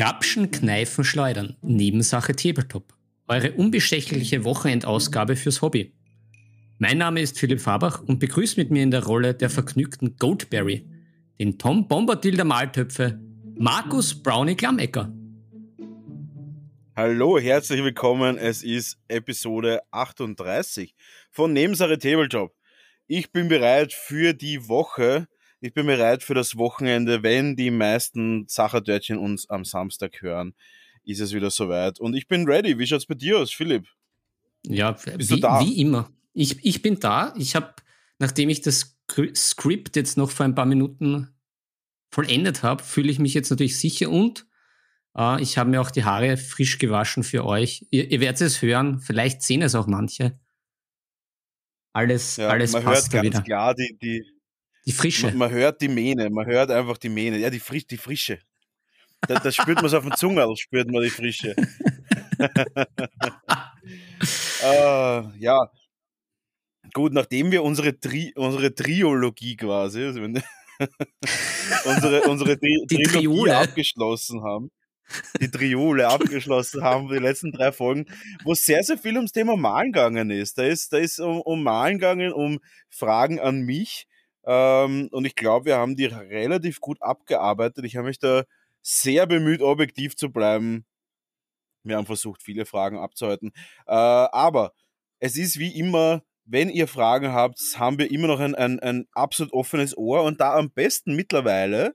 Krapschen, Kneifen, Schleudern. Nebensache Tabletop. Eure unbestechliche Wochenendausgabe fürs Hobby. Mein Name ist Philipp Fabach und begrüßt mit mir in der Rolle der vergnügten Goatberry den Tom Bombadil der Maltöpfe, Markus Brownie Klammecker. Hallo, herzlich willkommen. Es ist Episode 38 von Nebensache Tabletop. Ich bin bereit für die Woche, ich bin bereit für das Wochenende, wenn die meisten Sachertörtchen uns am Samstag hören, ist es wieder soweit. Und ich bin ready. Wie schaut's bei dir aus, Philipp? Ja, Bist wie, du da? wie immer. Ich, ich bin da. Ich habe, nachdem ich das Skript jetzt noch vor ein paar Minuten vollendet habe, fühle ich mich jetzt natürlich sicher und äh, ich habe mir auch die Haare frisch gewaschen für euch. Ihr, ihr werdet es hören, vielleicht sehen es auch manche. Alles, ja, alles man passt hört ganz wieder. klar die, die, die Frische. Man, man, hört die Mähne, man hört einfach die Mähne. Ja, die, Frisch, die Frische. Da, da spürt man es auf dem Zungerl, spürt man die Frische. uh, ja. Gut, nachdem wir unsere, Tri unsere Triologie quasi, also unsere, unsere Tri die Trilogie Triole. abgeschlossen haben, die Triole abgeschlossen haben, die letzten drei Folgen, wo sehr, sehr viel ums Thema Malen gegangen ist. Da ist, da ist um, um Malen gegangen, um Fragen an mich, ähm, und ich glaube, wir haben die relativ gut abgearbeitet. Ich habe mich da sehr bemüht, objektiv zu bleiben. Wir haben versucht, viele Fragen abzuhalten. Äh, aber es ist wie immer, wenn ihr Fragen habt, haben wir immer noch ein, ein, ein absolut offenes Ohr. Und da am besten mittlerweile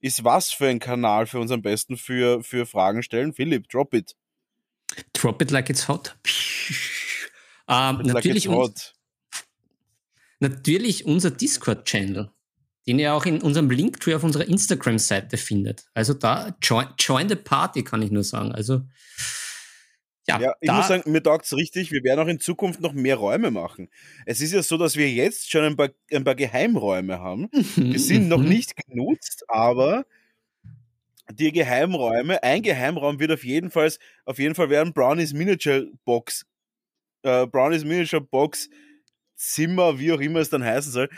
ist was für ein Kanal für uns am besten für, für Fragen stellen? Philipp, drop it. Drop it like it's hot. Ähm, natürlich, like it's hot. Natürlich unser Discord-Channel, den ihr auch in unserem Linktree auf unserer Instagram-Seite findet. Also da join, join the party, kann ich nur sagen. Also ja, ja ich muss sagen, mir taugt es richtig. Wir werden auch in Zukunft noch mehr Räume machen. Es ist ja so, dass wir jetzt schon ein paar, ein paar Geheimräume haben. Die sind noch mhm. nicht genutzt, aber die Geheimräume, ein Geheimraum wird auf jeden Fall, auf jeden Fall werden Brownies Miniature Box, äh, Brownies Miniature Box Zimmer, wie auch immer es dann heißen soll,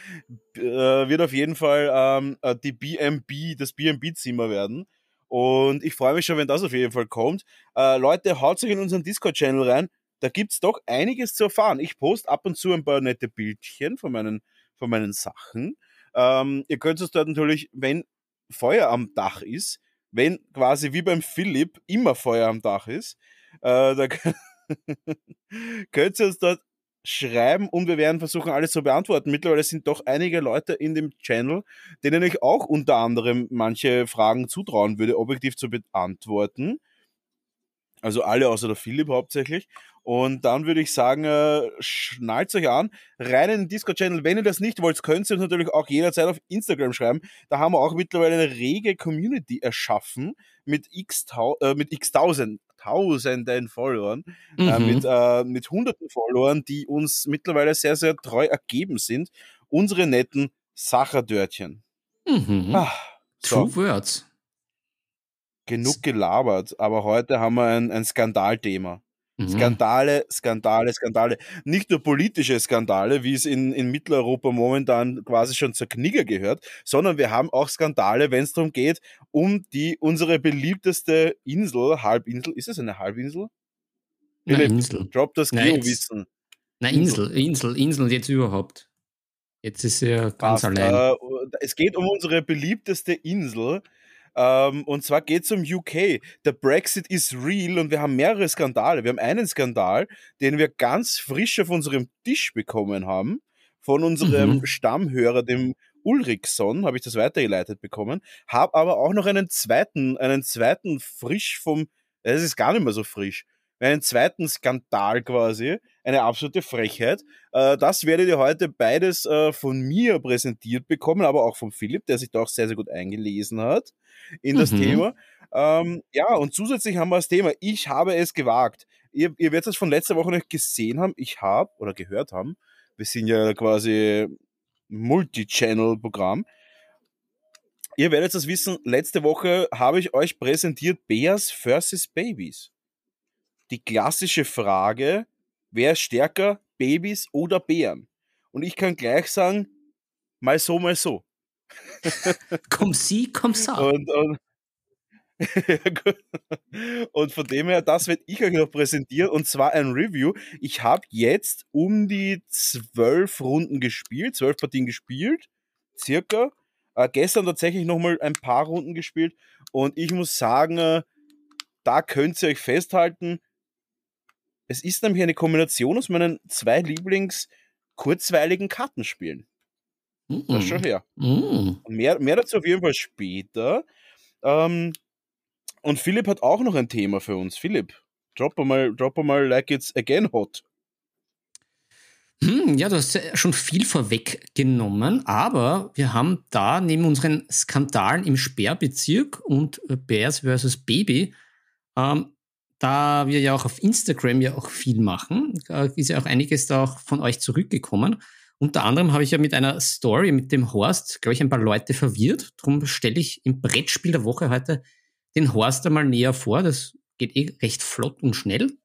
äh, wird auf jeden Fall ähm, äh, die BMB, das BMB-Zimmer werden. Und ich freue mich schon, wenn das auf jeden Fall kommt. Äh, Leute, haut euch in unseren Discord-Channel rein. Da gibt es doch einiges zu erfahren. Ich poste ab und zu ein paar nette Bildchen von meinen, von meinen Sachen. Ähm, ihr könnt es dort natürlich, wenn Feuer am Dach ist, wenn quasi wie beim Philipp immer Feuer am Dach ist, äh, da könnt ihr uns dort schreiben und wir werden versuchen, alles zu beantworten. Mittlerweile sind doch einige Leute in dem Channel, denen ich auch unter anderem manche Fragen zutrauen würde, objektiv zu beantworten. Also alle außer der Philipp hauptsächlich. Und dann würde ich sagen, äh, schnallt euch an, rein in den Discord-Channel. Wenn ihr das nicht wollt, könnt ihr uns natürlich auch jederzeit auf Instagram schreiben. Da haben wir auch mittlerweile eine rege Community erschaffen mit x, äh, mit x tausend, tausenden Followern, äh, mhm. äh, mit, äh, mit hunderten Followern, die uns mittlerweile sehr, sehr treu ergeben sind. Unsere netten Sacherdörtchen. Mhm. Ah, so. True Words. Genug gelabert, aber heute haben wir ein, ein Skandalthema. Mhm. Skandale, Skandale, Skandale. Nicht nur politische Skandale, wie es in, in Mitteleuropa momentan quasi schon zur Knigge gehört, sondern wir haben auch Skandale, wenn es darum geht, um die unsere beliebteste Insel, Halbinsel, ist es eine Halbinsel? Na, Insel. Drop das Geowissen. Na, Insel, Insel, Insel jetzt überhaupt. Jetzt ist er ganz Passt. allein. Äh, es geht um unsere beliebteste Insel, ähm, und zwar geht es um UK. Der Brexit ist real und wir haben mehrere Skandale. Wir haben einen Skandal, den wir ganz frisch auf unserem Tisch bekommen haben, von unserem mhm. Stammhörer, dem Ulrichson, habe ich das weitergeleitet bekommen. Habe aber auch noch einen zweiten, einen zweiten frisch vom, es ist gar nicht mehr so frisch, einen zweiten Skandal quasi, eine absolute Frechheit. Äh, das werdet ihr heute beides äh, von mir präsentiert bekommen, aber auch von Philipp, der sich da auch sehr, sehr gut eingelesen hat in das mhm. Thema. Ähm, ja, und zusätzlich haben wir das Thema, ich habe es gewagt. Ihr, ihr werdet es von letzter Woche noch gesehen haben, ich habe oder gehört haben, wir sind ja quasi Multi-Channel-Programm. Ihr werdet es wissen, letzte Woche habe ich euch präsentiert Bears versus Babies die klassische Frage, wer ist stärker, Babys oder Bären? Und ich kann gleich sagen, mal so, mal so. komm sie, komm sa. Und, und, und von dem her, das werde ich euch noch präsentieren und zwar ein Review. Ich habe jetzt um die zwölf Runden gespielt, zwölf Partien gespielt, circa. Äh, gestern tatsächlich nochmal ein paar Runden gespielt und ich muss sagen, äh, da könnt ihr euch festhalten. Es ist nämlich eine Kombination aus meinen zwei Lieblings- kurzweiligen Kartenspielen. Mm Das schon her. Mm mehr, mehr dazu auf jeden Fall später. Ähm, und Philipp hat auch noch ein Thema für uns. Philipp, drop mal, drop mal like it's again hot. Hm, ja, du hast ja schon viel vorweggenommen, aber wir haben da neben unseren Skandalen im Sperrbezirk und Bears vs. Baby, ähm, da wir ja auch auf Instagram ja auch viel machen, ist ja auch einiges da auch von euch zurückgekommen. Unter anderem habe ich ja mit einer Story mit dem Horst, glaube ich, ein paar Leute verwirrt. Darum stelle ich im Brettspiel der Woche heute den Horst einmal näher vor. Das geht eh recht flott und schnell.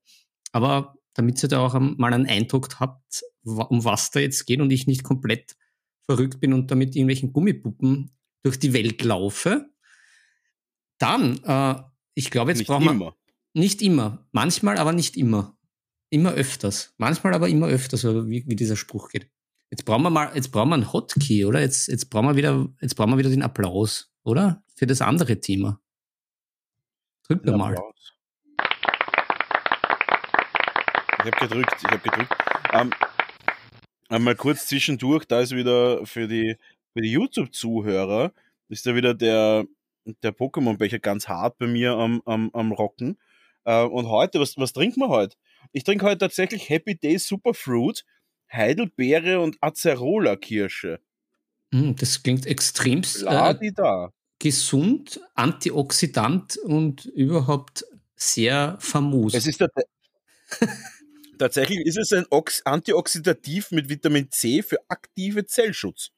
Aber damit ihr da auch mal einen Eindruck habt, um was da jetzt geht und ich nicht komplett verrückt bin und damit irgendwelchen Gummipuppen durch die Welt laufe. Dann, äh, ich glaube, jetzt nicht brauchen wir. Nicht immer. Manchmal, aber nicht immer. Immer öfters. Manchmal, aber immer öfters, wie, wie dieser Spruch geht. Jetzt brauchen wir mal, jetzt brauchen wir einen Hotkey, oder? Jetzt, jetzt brauchen wir wieder, jetzt brauchen wir wieder den Applaus, oder? Für das andere Thema. Drück mir mal. Ich habe gedrückt, ich habe gedrückt. Ähm, einmal kurz zwischendurch, da ist wieder für die, für die YouTube-Zuhörer, ist da wieder der, der Pokémon-Becher ganz hart bei mir am, am, am Rocken. Äh, und heute, was, was trinken wir heute? Ich trinke heute tatsächlich Happy Day Superfruit, Heidelbeere und Acerola-Kirsche. Mm, das klingt extremst äh, gesund, antioxidant und überhaupt sehr famos. Es ist Tatsächlich ist es ein Ox Antioxidativ mit Vitamin C für aktive Zellschutz.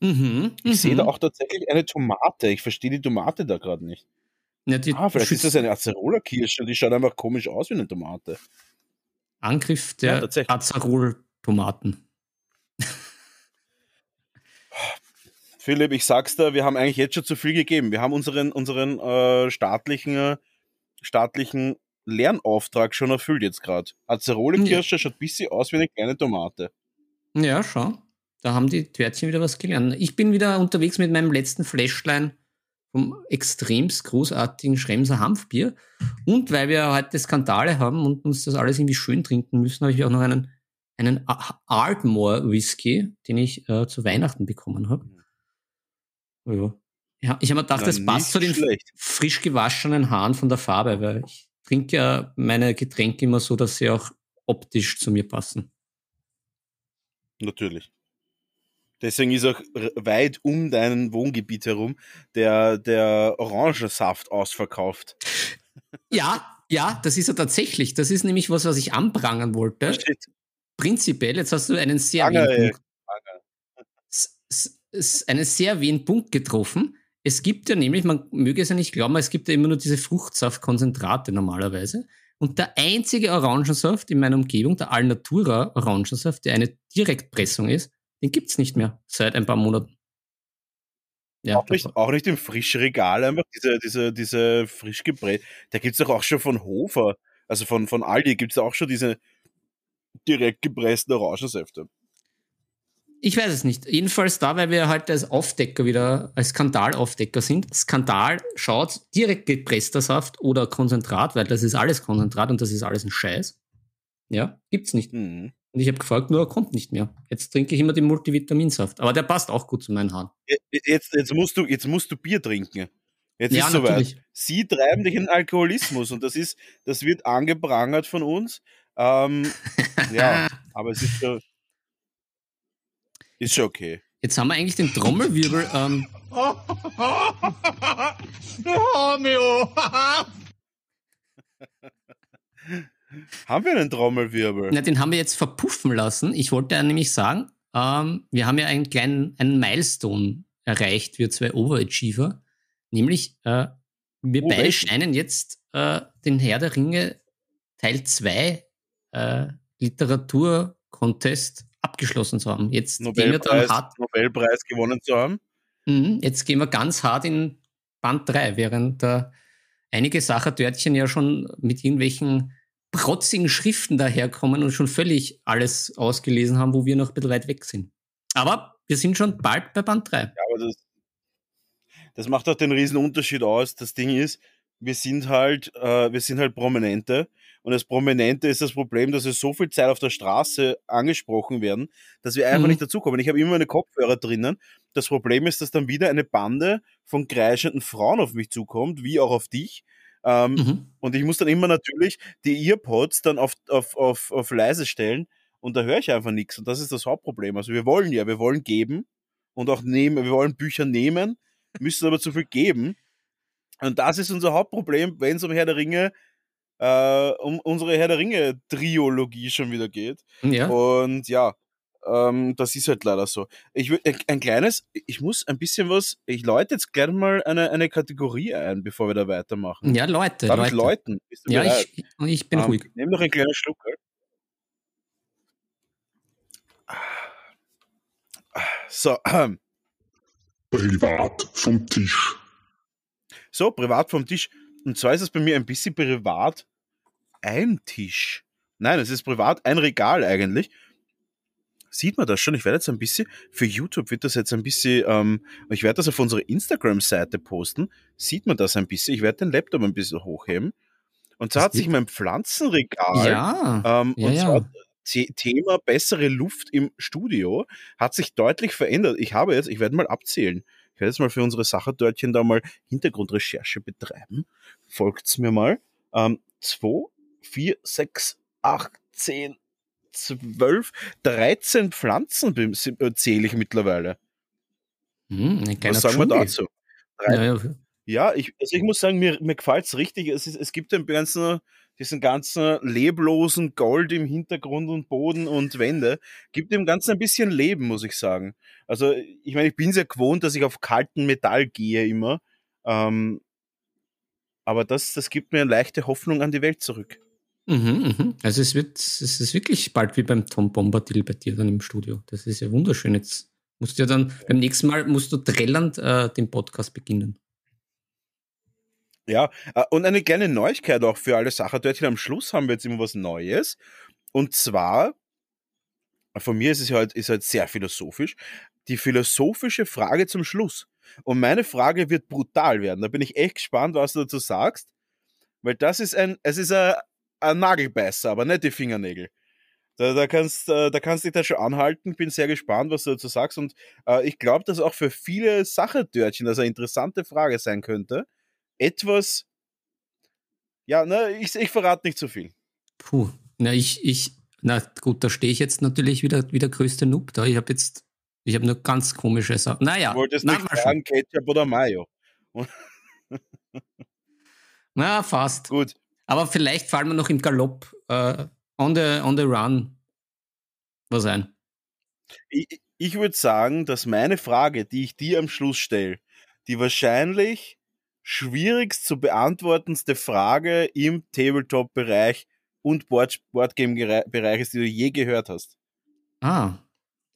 Mhm, ich sehe da mhm. auch tatsächlich eine Tomate. Ich verstehe die Tomate da gerade nicht. Ja, ah, vielleicht ist das eine Acerola-Kirsche. Die schaut einfach komisch aus wie eine Tomate. Angriff der ja, Acerola-Tomaten. Philipp, ich sag's dir, wir haben eigentlich jetzt schon zu viel gegeben. Wir haben unseren, unseren äh, staatlichen, staatlichen Lernauftrag schon erfüllt jetzt gerade. Acerola-Kirsche ja. schaut ein bisschen aus wie eine kleine Tomate. Ja, schau. Da haben die Törtchen wieder was gelernt. Ich bin wieder unterwegs mit meinem letzten Flashline vom extremst großartigen Schremser Hanfbier. Und weil wir heute Skandale haben und uns das alles irgendwie schön trinken müssen, habe ich auch noch einen, einen Ardmore Whisky, den ich äh, zu Weihnachten bekommen habe. Ja. ja ich habe mir gedacht, Na, das passt zu den schlecht. frisch gewaschenen Haaren von der Farbe, weil ich trinke ja meine Getränke immer so, dass sie auch optisch zu mir passen. Natürlich. Deswegen ist auch weit um dein Wohngebiet herum der, der Orangensaft ausverkauft. Ja, ja, das ist ja tatsächlich. Das ist nämlich was, was ich anprangern wollte. Shit. Prinzipiell, jetzt hast du einen sehr Angel, einen sehr wehen Punkt getroffen. Es gibt ja nämlich, man möge es ja nicht glauben, es gibt ja immer nur diese Fruchtsaftkonzentrate normalerweise. Und der einzige Orangensaft in meiner Umgebung, der Alnatura Orangensaft, der eine Direktpressung ist, den gibt es nicht mehr seit ein paar Monaten. Ja, auch, nicht, auch nicht im Frischregal, einfach diese, diese, diese frisch gepresst. Da gibt es doch auch schon von Hofer, also von, von Aldi, gibt es auch schon diese direkt gepressten Orangensäfte. Ich weiß es nicht. Jedenfalls da, weil wir halt als Aufdecker wieder, als Skandalaufdecker sind. Skandal schaut direkt gepresster Saft oder Konzentrat, weil das ist alles Konzentrat und das ist alles ein Scheiß. Ja, gibt's nicht. Mhm. Und ich habe gefragt, nur er kommt nicht mehr. Jetzt trinke ich immer den Multivitaminsaft. Aber der passt auch gut zu meinen Haaren. Jetzt, jetzt, musst, du, jetzt musst du Bier trinken. Jetzt ja, ist soweit. Sie treiben dich in Alkoholismus und das ist, das wird angeprangert von uns. Ähm, ja, aber es ist so, ist schon okay. Jetzt haben wir eigentlich den Trommelwirbel. Ähm, haben wir einen Trommelwirbel? Na, den haben wir jetzt verpuffen lassen. Ich wollte ja nämlich sagen, ähm, wir haben ja einen kleinen einen Milestone erreicht, wir zwei Overachiever. Nämlich, äh, wir oh, beide welchen? scheinen jetzt äh, den Herr der Ringe Teil 2 äh, Literatur-Contest abgeschlossen zu haben. Jetzt Nobelpreis, gehen wir dann hart, Nobelpreis gewonnen zu haben. Mhm, jetzt gehen wir ganz hart in Band 3, während der einige Sachertörtchen ja schon mit irgendwelchen protzigen Schriften daherkommen und schon völlig alles ausgelesen haben, wo wir noch ein bisschen weit weg sind. Aber wir sind schon bald bei Band 3. Ja, aber das, das macht auch den riesen Unterschied aus. Das Ding ist, wir sind halt, äh, wir sind halt Prominente. Und als Prominente ist das Problem, dass wir so viel Zeit auf der Straße angesprochen werden, dass wir einfach mhm. nicht dazukommen. Ich habe immer meine Kopfhörer drinnen. Das Problem ist, dass dann wieder eine Bande von kreischenden Frauen auf mich zukommt, wie auch auf dich. Ähm, mhm. Und ich muss dann immer natürlich die Earpods dann auf, auf, auf, auf leise stellen und da höre ich einfach nichts. Und das ist das Hauptproblem. Also wir wollen ja, wir wollen geben und auch nehmen, wir wollen Bücher nehmen, müssen aber zu viel geben. Und das ist unser Hauptproblem, wenn es um Herr der Ringe, äh, um unsere Herr der Ringe-Triologie schon wieder geht. Ja. Und ja, ähm, das ist halt leider so. Ich will ein kleines, ich muss ein bisschen was, ich läute jetzt gerne mal eine, eine Kategorie ein, bevor wir da weitermachen. Ja, Leute. Darf Leute. ich läuten? ja, ich, ich, bin ähm, ruhig. Nimm noch einen kleinen Schluck. So. Privat vom Tisch. So, privat vom Tisch. Und zwar ist es bei mir ein bisschen privat ein Tisch. Nein, es ist privat ein Regal eigentlich. Sieht man das schon? Ich werde jetzt ein bisschen, für YouTube wird das jetzt ein bisschen, ähm, ich werde das auf unsere Instagram-Seite posten. Sieht man das ein bisschen? Ich werde den Laptop ein bisschen hochheben. Und zwar hat sich mein Pflanzenregal, ja, ähm, ja, und zwar Thema bessere Luft im Studio, hat sich deutlich verändert. Ich habe jetzt, ich werde mal abzählen. Ich werde jetzt mal für unsere Sachertörtchen da mal Hintergrundrecherche betreiben. Folgt's mir mal. Ähm, 2, 4, 6, 8, 10, 12, 13 Pflanzen äh, zähle ich mittlerweile. Hm, Was sagen wir dazu? Ja, ja. ja, ich, also ich muss sagen, mir, mir gefällt es richtig. Es, es gibt den ganzen, diesen ganzen leblosen Gold im Hintergrund und Boden und Wände, gibt dem Ganzen ein bisschen Leben, muss ich sagen. Also, ich meine, ich bin sehr gewohnt, dass ich auf kalten Metall gehe immer. Ähm, aber das, das gibt mir eine leichte Hoffnung an die Welt zurück. Mhm, mhm. Also es wird, es ist wirklich bald wie beim Tom Bombadil bei dir dann im Studio. Das ist ja wunderschön. Jetzt musst du ja dann, beim nächsten Mal musst du trällernd äh, den Podcast beginnen. Ja, äh, und eine kleine Neuigkeit auch für alle Sachertörtchen. Am Schluss haben wir jetzt immer was Neues. Und zwar, von mir ist es halt, ist halt sehr philosophisch, die philosophische Frage zum Schluss. Und meine Frage wird brutal werden. Da bin ich echt gespannt, was du dazu sagst. Weil das ist ein, es ist ein, ein Nagelbeißer, aber nicht die Fingernägel. Da, da, kannst, äh, da kannst dich da schon anhalten. Bin sehr gespannt, was du dazu sagst. Und äh, ich glaube, dass auch für viele Sachertörtchen das eine interessante Frage sein könnte etwas. Ja, ne, ich, ich verrate nicht zu viel. Puh, na, ich, ich, na gut, da stehe ich jetzt natürlich wieder wie der größte Noob da. Ich habe jetzt, ich habe nur ganz komische Sachen. Naja, du wolltest nicht sagen, Ketchup oder Mayo. na, fast. Gut. Aber vielleicht fallen wir noch im Galopp uh, on, the, on the run was ein. Ich, ich würde sagen, dass meine Frage, die ich dir am Schluss stelle, die wahrscheinlich schwierigst zu beantwortendste Frage im Tabletop-Bereich und Board Boardgame-Bereich ist, die du je gehört hast. Ah.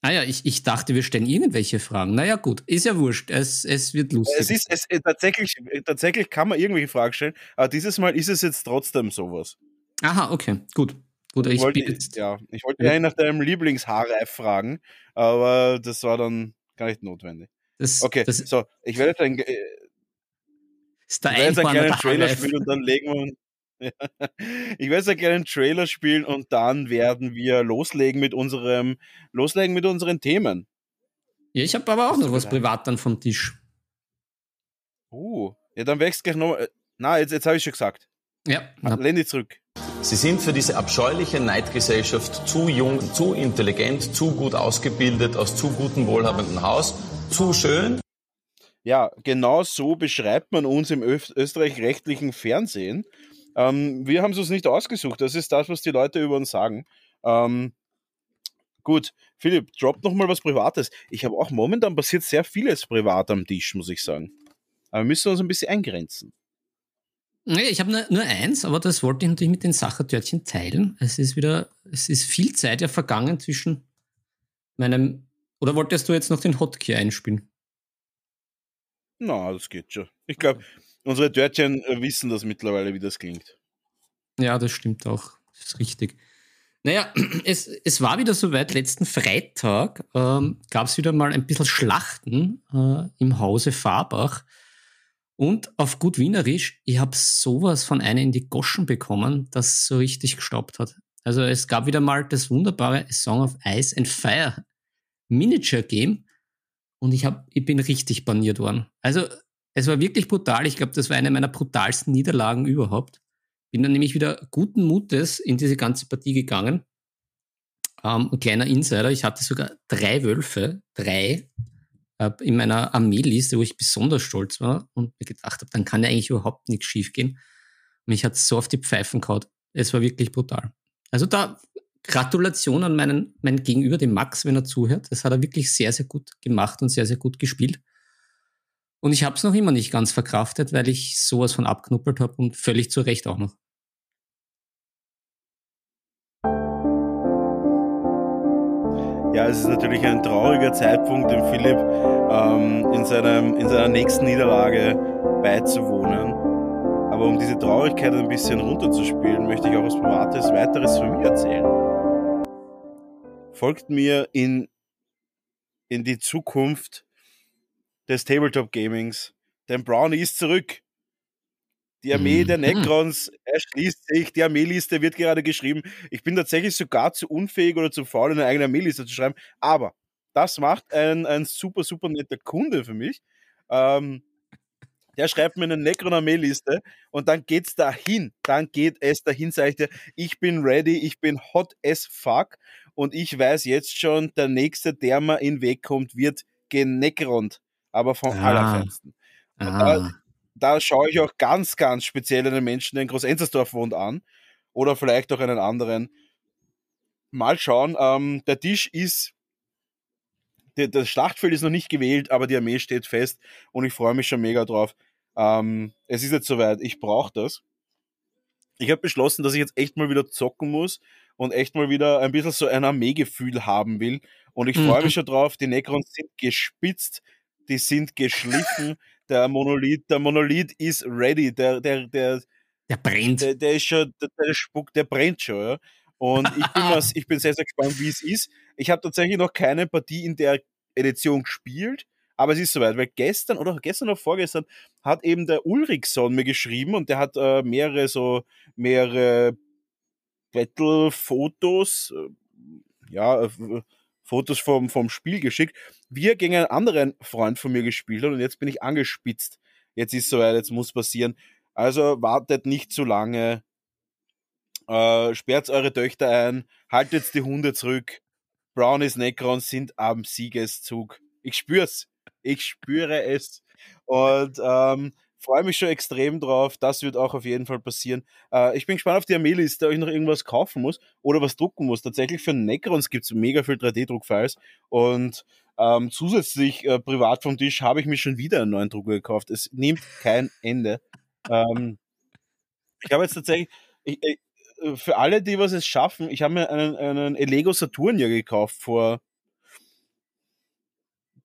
Ah ja, ich, ich dachte, wir stellen irgendwelche Fragen. Naja, gut, ist ja wurscht. Es, es wird lustig. Es ist, es, äh, tatsächlich, äh, tatsächlich kann man irgendwelche Fragen stellen, aber dieses Mal ist es jetzt trotzdem sowas. Aha, okay, gut. Gut, ich, ich wollte, jetzt, ja, ich wollte ja. nach deinem Lieblingshaarreif fragen, aber das war dann gar nicht notwendig. Das, okay, das, so, ich werde jetzt ein, äh, ich werde jetzt einen kleinen Trailer spielen und dann legen wir ich werde jetzt einen kleinen Trailer spielen und dann werden wir loslegen mit unserem, loslegen mit unseren Themen. Ja, ich habe aber auch noch was privat dann vom Tisch. Uh, ja, dann wächst gleich noch. Äh, na, jetzt, jetzt habe ich schon gesagt. Ja. Lehn dich zurück. Sie sind für diese abscheuliche Neidgesellschaft zu jung, zu intelligent, zu gut ausgebildet, aus zu gutem, wohlhabenden Haus, zu schön ja, genau so beschreibt man uns im österreich-rechtlichen Fernsehen. Ähm, wir haben es uns nicht ausgesucht. Das ist das, was die Leute über uns sagen. Ähm, gut, Philipp, drop noch mal was Privates. Ich habe auch momentan passiert sehr vieles privat am Tisch, muss ich sagen. Aber wir müssen uns ein bisschen eingrenzen. Nee, ich habe nur, nur, eins, aber das wollte ich natürlich mit den Sachertörtchen teilen. Es ist wieder, es ist viel Zeit ja vergangen zwischen meinem. Oder wolltest du jetzt noch den Hotkey einspielen? Na, das geht schon. Ich glaube, Unsere Dörtchen äh, wissen das mittlerweile, wie das klingt. Ja, das stimmt auch. Das ist richtig. Naja, es, es war wieder soweit. Letzten Freitag ähm, gab es wieder mal ein bisschen Schlachten äh, im Hause Farbach. Und auf gut Wienerisch, ich habe sowas von einer in die Goschen bekommen, das so richtig gestoppt hat. Also es gab wieder mal das wunderbare Song of Ice and Fire Miniature Game und ich, hab, ich bin richtig baniert worden. Also es war wirklich brutal. Ich glaube, das war eine meiner brutalsten Niederlagen überhaupt. Bin dann nämlich wieder guten Mutes in diese ganze Partie gegangen. Ähm, ein kleiner Insider, ich hatte sogar drei Wölfe, drei äh, in meiner Armeeliste, wo ich besonders stolz war und mir gedacht habe, dann kann ja eigentlich überhaupt nichts schiefgehen. Mich hat so auf die Pfeifen gehauen. Es war wirklich brutal. Also da Gratulation an meinen, meinen Gegenüber, den Max, wenn er zuhört. Das hat er wirklich sehr, sehr gut gemacht und sehr, sehr gut gespielt. Und ich habe es noch immer nicht ganz verkraftet, weil ich sowas von abknuppelt habe und völlig zu Recht auch noch. Ja, es ist natürlich ein trauriger Zeitpunkt, dem Philipp ähm, in, seinem, in seiner nächsten Niederlage beizuwohnen. Aber um diese Traurigkeit ein bisschen runterzuspielen, möchte ich auch was Privates weiteres von mir erzählen. Folgt mir in, in die Zukunft des Tabletop Gamings, denn Brownie ist zurück. Die Armee der mhm. Necrons erschließt sich, die Armeeliste wird gerade geschrieben. Ich bin tatsächlich sogar zu unfähig oder zu faul, eine eigene Armeeliste zu schreiben, aber das macht ein, ein super, super netter Kunde für mich. Ähm, der schreibt mir eine Necron-Armeeliste und dann geht's dahin. Dann geht es dahin, sage ich dir, ich bin ready, ich bin hot as fuck und ich weiß jetzt schon, der nächste, der mir in den Weg kommt, wird geneckront, aber vom ah. Allerfeinsten. Da, da, schaue ich auch ganz, ganz speziell einen Menschen, der in Groß-Enzersdorf wohnt, an oder vielleicht auch einen anderen. Mal schauen, ähm, der Tisch ist das Schlachtfeld ist noch nicht gewählt, aber die Armee steht fest und ich freue mich schon mega drauf. Ähm, es ist jetzt soweit, ich brauche das. Ich habe beschlossen, dass ich jetzt echt mal wieder zocken muss und echt mal wieder ein bisschen so ein Armeegefühl haben will. Und ich freue mhm. mich schon drauf. Die Necrons sind gespitzt, die sind geschliffen. der Monolith, der Monolith ist ready. Der, der, der, der brennt. Der, der ist schon, der, der Spuck, der brennt schon, ja. Und ich bin, was, ich bin sehr, sehr gespannt, wie es ist. Ich habe tatsächlich noch keine Partie in der Edition gespielt. Aber es ist soweit, weil gestern oder gestern oder vorgestern hat eben der Ulrichson mir geschrieben und der hat äh, mehrere so, mehrere Battle-Fotos, äh, ja, äh, Fotos vom, vom Spiel geschickt, wie er gegen einen anderen Freund von mir gespielt hat und jetzt bin ich angespitzt. Jetzt ist soweit, jetzt muss passieren. Also wartet nicht zu lange, äh, sperrt eure Töchter ein, haltet die Hunde zurück. Brownies Necrons sind am Siegeszug. Ich spür's. Ich spüre es. Und ähm, freue mich schon extrem drauf. Das wird auch auf jeden Fall passieren. Äh, ich bin gespannt auf die Armeeliste, ob ich noch irgendwas kaufen muss oder was drucken muss. Tatsächlich für Necrons gibt es mega viel 3D-Druckfiles. Und ähm, zusätzlich äh, privat vom Tisch habe ich mir schon wieder einen neuen Drucker gekauft. Es nimmt kein Ende. Ähm, ich habe jetzt tatsächlich, ich, ich, für alle, die was es schaffen, ich habe mir einen, einen Lego Saturnia gekauft vor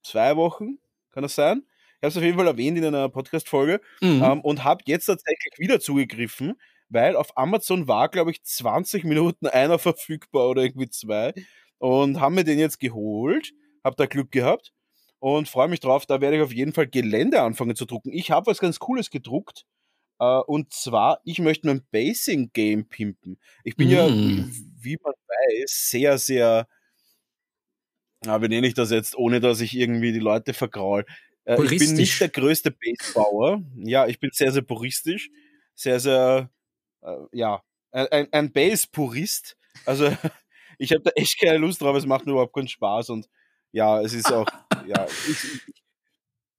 zwei Wochen kann das sein? Ich habe es auf jeden Fall erwähnt in einer Podcast-Folge mhm. ähm, und habe jetzt tatsächlich wieder zugegriffen, weil auf Amazon war, glaube ich, 20 Minuten einer verfügbar oder irgendwie zwei und haben mir den jetzt geholt, habe da Glück gehabt und freue mich drauf. Da werde ich auf jeden Fall Gelände anfangen zu drucken. Ich habe was ganz Cooles gedruckt. Uh, und zwar, ich möchte mein Basing-Game pimpen. Ich bin mm. ja, wie man weiß, sehr, sehr wie nenne ich das jetzt, ohne dass ich irgendwie die Leute vergraul? Äh, ich bin nicht der größte Basebauer. Ja, ich bin sehr, sehr puristisch. Sehr, sehr, äh, ja, ein, ein Base-Purist. Also, ich habe da echt keine Lust drauf. Es macht mir überhaupt keinen Spaß. Und ja, es ist auch, ja, ich,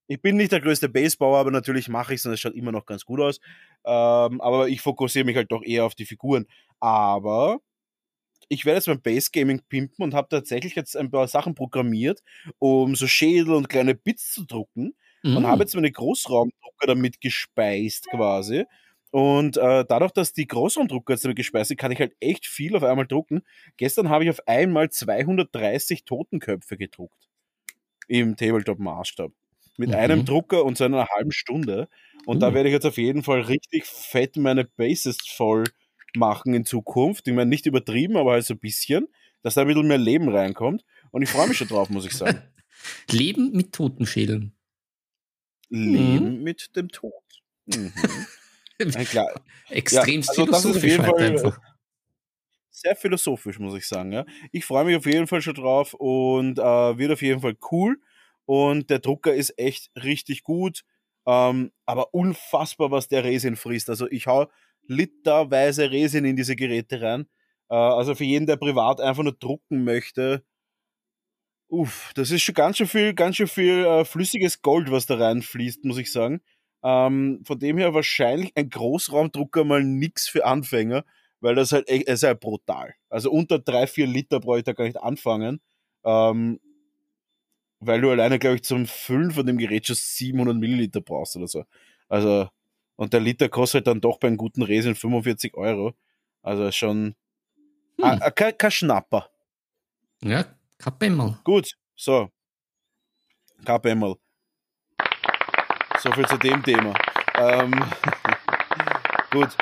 ich, bin nicht der größte Basebauer, aber natürlich mache ich es und es schaut immer noch ganz gut aus. Ähm, aber ich fokussiere mich halt doch eher auf die Figuren. Aber ich werde jetzt mein Base Gaming pimpen und habe tatsächlich jetzt ein paar Sachen programmiert, um so Schädel und kleine Bits zu drucken. Mhm. Und habe jetzt meine Großraumdrucker damit gespeist quasi. Und äh, dadurch, dass die Großraumdrucker jetzt damit gespeist sind, kann ich halt echt viel auf einmal drucken. Gestern habe ich auf einmal 230 Totenköpfe gedruckt. Im Tabletop-Maßstab. mit mhm. einem Drucker und so einer halben Stunde. Und mhm. da werde ich jetzt auf jeden Fall richtig fett meine Bases voll machen in Zukunft. Ich meine, nicht übertrieben, aber halt so ein bisschen, dass da ein bisschen mehr Leben reinkommt. Und ich freue mich schon drauf, muss ich sagen. Leben mit Totenschädeln. Leben mhm. mit dem Tod. Mhm. klar. Extremst ja, also philosophisch halt einfach. Sehr philosophisch, muss ich sagen. Ja. Ich freue mich auf jeden Fall schon drauf und äh, wird auf jeden Fall cool. Und der Drucker ist echt richtig gut. Ähm, aber unfassbar, was der Resin frisst. Also ich hau literweise Resin in diese Geräte rein. Äh, also für jeden, der privat einfach nur drucken möchte, uff, das ist schon ganz schön viel, ganz schön viel äh, flüssiges Gold, was da reinfließt, muss ich sagen. Ähm, von dem her wahrscheinlich ein Großraumdrucker mal nix für Anfänger, weil das halt, ist halt brutal. Also unter drei, vier Liter brauche ich da gar nicht anfangen. Ähm, weil du alleine, glaube ich, zum Füllen von dem Gerät schon 700 Milliliter brauchst oder so. Also, und der Liter kostet dann doch bei einem guten Resin 45 Euro. Also schon hm. kein, kein Schnapper. Ja, Kapemmel. Gut, so. Kapemmel. So viel zu dem Thema. Ähm, gut.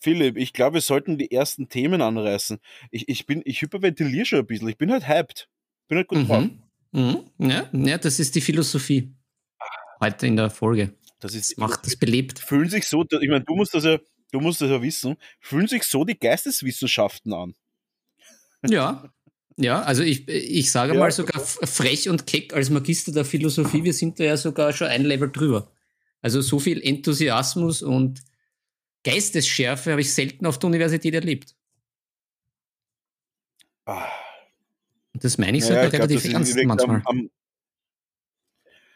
Philipp, ich glaube, wir sollten die ersten Themen anreißen. Ich, ich bin, ich hyperventiliere schon ein bisschen. Ich bin halt hyped. Bin halt gut mhm. drauf. Mhm. Ja, ja, das ist die Philosophie. Heute in der Folge. Das ist, macht das belebt. Fühlen sich so, ich meine, du musst das ja, du musst das ja wissen, fühlen sich so die Geisteswissenschaften an. Ja, ja, also ich, ich sage ja. mal sogar frech und keck als Magister der Philosophie, wir sind da ja sogar schon ein Level drüber. Also so viel Enthusiasmus und Geistesschärfe habe ich selten auf der Universität erlebt. Ah. Das meine ich sogar naja, relativ glaub, ernst manchmal. Am, am,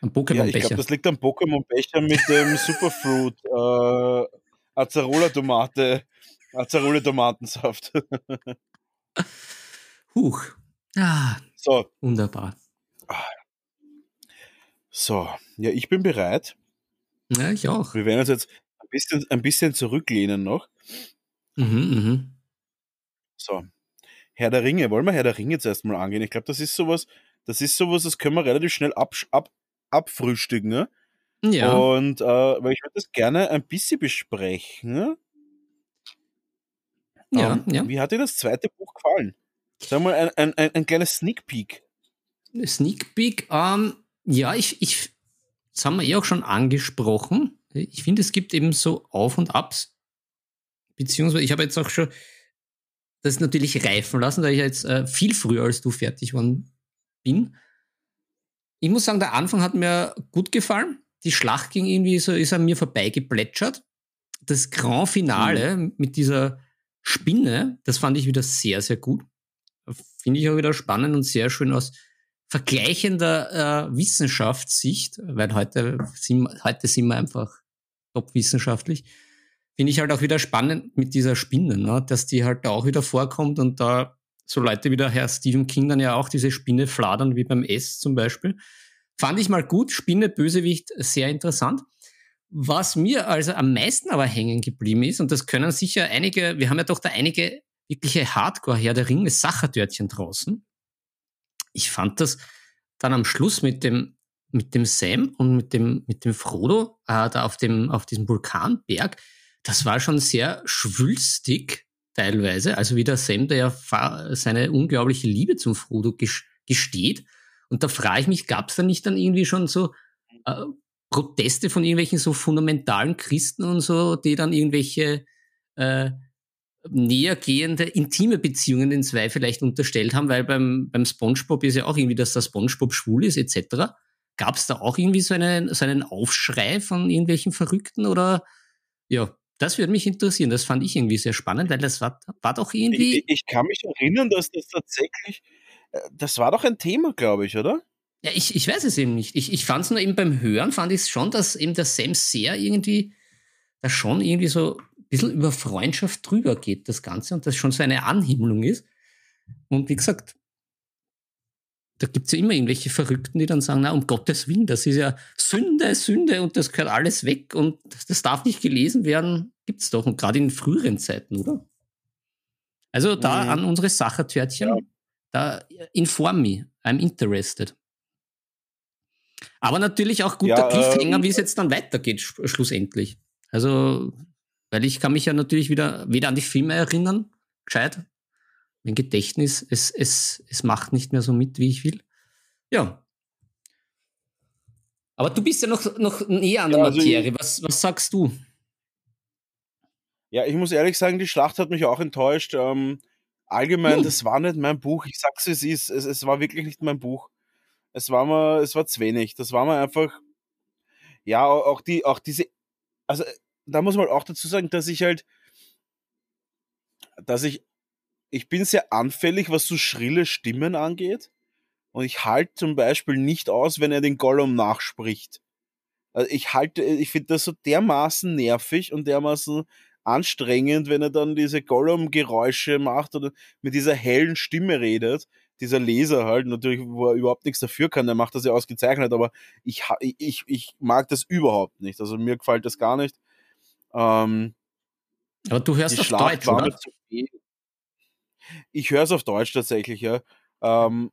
am Pokémon-Becher. Ja, ich glaube, das liegt am Pokémon-Becher mit dem Superfruit, äh, Acerola-Tomate, Acerola-Tomatensaft. Huch. Ah, so. Wunderbar. So, ja, ich bin bereit. Ja, ich auch. Wir werden uns jetzt ein bisschen, ein bisschen zurücklehnen noch. Mhm, mhm. So. Herr der Ringe, wollen wir Herr der Ringe jetzt erstmal angehen? Ich glaube, das ist sowas, das ist sowas, das können wir relativ schnell ab, ab, abfrühstücken. Ne? Ja. Und äh, weil ich würde das gerne ein bisschen besprechen. Ja, um, ähm, ja. Wie hat dir das zweite Buch gefallen? Sag mal, ein, ein, ein, ein kleines Sneak Peek. Sneak Peek, ähm, ja, ich, ich, das haben wir eh auch schon angesprochen. Ich finde, es gibt eben so Auf und Abs. Beziehungsweise, ich habe jetzt auch schon das natürlich reifen lassen, da ich jetzt äh, viel früher als du fertig geworden bin. Ich muss sagen, der Anfang hat mir gut gefallen. Die Schlacht ging irgendwie so, ist an mir vorbeigeplätschert. Das Grand Finale mhm. mit dieser Spinne, das fand ich wieder sehr, sehr gut finde ich auch wieder spannend und sehr schön aus vergleichender äh, Wissenschaftssicht, weil heute sind, heute sind wir einfach top wissenschaftlich, finde ich halt auch wieder spannend mit dieser Spinne, ne? dass die halt auch wieder vorkommt und da so Leute wie der Herr Stephen King dann ja auch diese Spinne fladern, wie beim S zum Beispiel. Fand ich mal gut, Spinne, Bösewicht, sehr interessant. Was mir also am meisten aber hängen geblieben ist, und das können sicher einige, wir haben ja doch da einige wirkliche Hardcore-Herr der Ringe Sachertörtchen draußen. Ich fand das dann am Schluss mit dem, mit dem Sam und mit dem, mit dem Frodo äh, da auf dem, auf diesem Vulkanberg, das war schon sehr schwülstig teilweise. Also wie der Sam, der ja seine unglaubliche Liebe zum Frodo gesteht. Und da frage ich mich, gab es da nicht dann irgendwie schon so äh, Proteste von irgendwelchen so fundamentalen Christen und so, die dann irgendwelche äh, nähergehende, intime Beziehungen den zwei vielleicht unterstellt haben, weil beim, beim Spongebob ist ja auch irgendwie, dass der Spongebob schwul ist, etc. Gab es da auch irgendwie so einen, so einen Aufschrei von irgendwelchen Verrückten oder ja, das würde mich interessieren. Das fand ich irgendwie sehr spannend, weil das war, war doch irgendwie. Ich, ich kann mich erinnern, dass das tatsächlich, äh, das war doch ein Thema, glaube ich, oder? Ja, ich, ich weiß es eben nicht. Ich, ich fand es nur eben beim Hören, fand ich es schon, dass eben der Sam sehr irgendwie, da schon irgendwie so bisschen über Freundschaft drüber geht, das Ganze, und das schon so eine Anhimmlung ist. Und wie gesagt, da gibt es ja immer irgendwelche Verrückten, die dann sagen, na, um Gottes Willen, das ist ja Sünde, Sünde und das gehört alles weg und das darf nicht gelesen werden. Gibt es doch, und gerade in früheren Zeiten, oder? Also da mhm. an unsere Sachertörtchen, ja. da inform me, I'm interested. Aber natürlich auch guter ja, Cliffhanger, ähm, wie es jetzt dann weitergeht, sch schlussendlich. Also, weil ich kann mich ja natürlich wieder weder an die Filme erinnern, gescheit. Mein Gedächtnis, es, es, es macht nicht mehr so mit, wie ich will. Ja. Aber du bist ja noch, noch näher an der ja, also Materie. Was, was sagst du? Ja, ich muss ehrlich sagen, die Schlacht hat mich auch enttäuscht. Ähm, allgemein, hm. das war nicht mein Buch. Ich sag's, es ist, es, es war wirklich nicht mein Buch. Es war mir, es war zu wenig. Das war mir einfach, ja, auch die, auch diese, also da muss man auch dazu sagen, dass ich halt, dass ich, ich bin sehr anfällig, was so schrille Stimmen angeht. Und ich halte zum Beispiel nicht aus, wenn er den Gollum nachspricht. Also ich halte, ich finde das so dermaßen nervig und dermaßen anstrengend, wenn er dann diese Gollum-Geräusche macht oder mit dieser hellen Stimme redet. Dieser Leser halt, natürlich, wo er überhaupt nichts dafür kann, der macht das ja ausgezeichnet, aber ich, ich, ich mag das überhaupt nicht. Also mir gefällt das gar nicht. Ähm, aber du hörst auf Schlacht Deutsch, oder? Ich höre es auf Deutsch tatsächlich, ja. Ähm,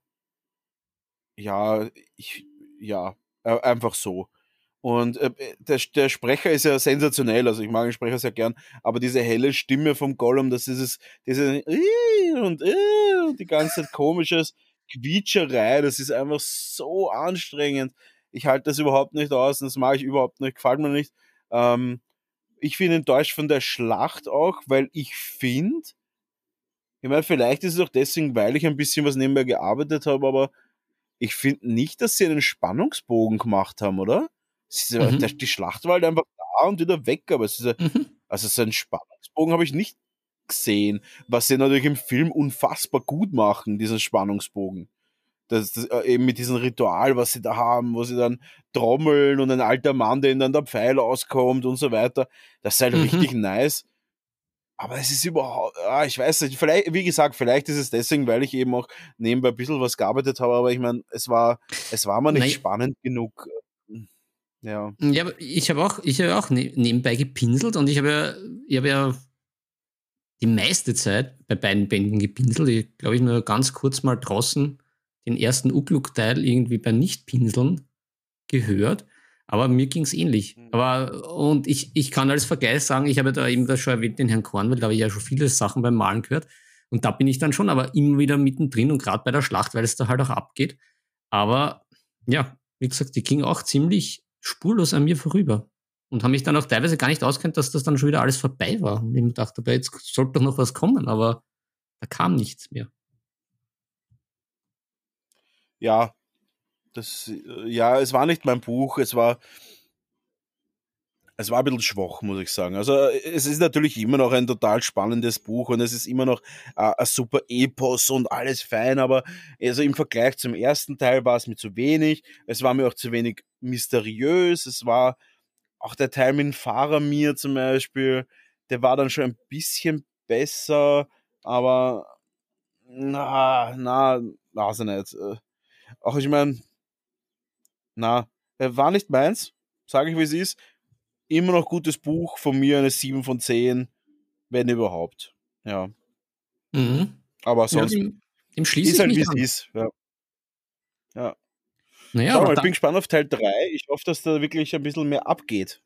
ja, ich, ja, äh, einfach so. Und äh, der, der Sprecher ist ja sensationell, also ich mag den Sprecher sehr gern, aber diese helle Stimme vom Gollum, das ist es, diese und, und die ganze Zeit komisches Quietscherei, das ist einfach so anstrengend. Ich halte das überhaupt nicht aus das mag ich überhaupt nicht, gefällt mir nicht. Ähm, ich bin enttäuscht von der Schlacht auch, weil ich finde, ich meine, vielleicht ist es auch deswegen, weil ich ein bisschen was nebenbei gearbeitet habe, aber ich finde nicht, dass sie einen Spannungsbogen gemacht haben, oder? Mhm. Die Schlacht war halt einfach da und wieder weg, aber es ist, mhm. also so einen Spannungsbogen habe ich nicht gesehen, was sie natürlich im Film unfassbar gut machen, diesen Spannungsbogen. Das, das, äh, eben mit diesem Ritual, was sie da haben, wo sie dann trommeln und ein alter Mann, der ihnen dann der Pfeil auskommt und so weiter. Das ist halt mhm. richtig nice. Aber es ist überhaupt, ah, ich weiß nicht, vielleicht, wie gesagt, vielleicht ist es deswegen, weil ich eben auch nebenbei ein bisschen was gearbeitet habe, aber ich meine, es war, es war mir nicht Nein. spannend genug. Ja. Ja, ich habe auch, ich habe auch ne, nebenbei gepinselt und ich habe ja, ich habe ja die meiste Zeit bei beiden Bänden gepinselt. Ich glaube, ich nur ganz kurz mal draußen den ersten Ugluk-Teil irgendwie beim Nichtpinseln gehört. Aber mir ging es ähnlich. Mhm. Aber, und ich, ich kann als Vergleich sagen, ich habe da eben das schon erwähnt, den Herrn Kornwald, da habe ich ja schon viele Sachen beim Malen gehört. Und da bin ich dann schon aber immer wieder mittendrin und gerade bei der Schlacht, weil es da halt auch abgeht. Aber ja, wie gesagt, die ging auch ziemlich spurlos an mir vorüber. Und haben mich dann auch teilweise gar nicht auskennt, dass das dann schon wieder alles vorbei war. Und ich mir dachte, jetzt sollte doch noch was kommen, aber da kam nichts mehr. Ja, das, äh, ja, es war nicht mein Buch, es war, es war ein bisschen schwach, muss ich sagen. Also es ist natürlich immer noch ein total spannendes Buch und es ist immer noch äh, ein super Epos und alles fein, aber also im Vergleich zum ersten Teil war es mir zu wenig. Es war mir auch zu wenig mysteriös. Es war auch der Teil mit Faramir zum Beispiel, der war dann schon ein bisschen besser, aber na, na, weiß ich nicht. Äh, auch ich meine, na, war nicht meins, sage ich wie es ist immer noch gutes Buch, von mir eine 7 von 10, wenn überhaupt. Ja. Mhm. Aber sonst ja, dem, dem schließe ist halt, wie es ist. Ja. ja. Naja, Schau mal, ich bin gespannt auf Teil 3. Ich hoffe, dass da wirklich ein bisschen mehr abgeht.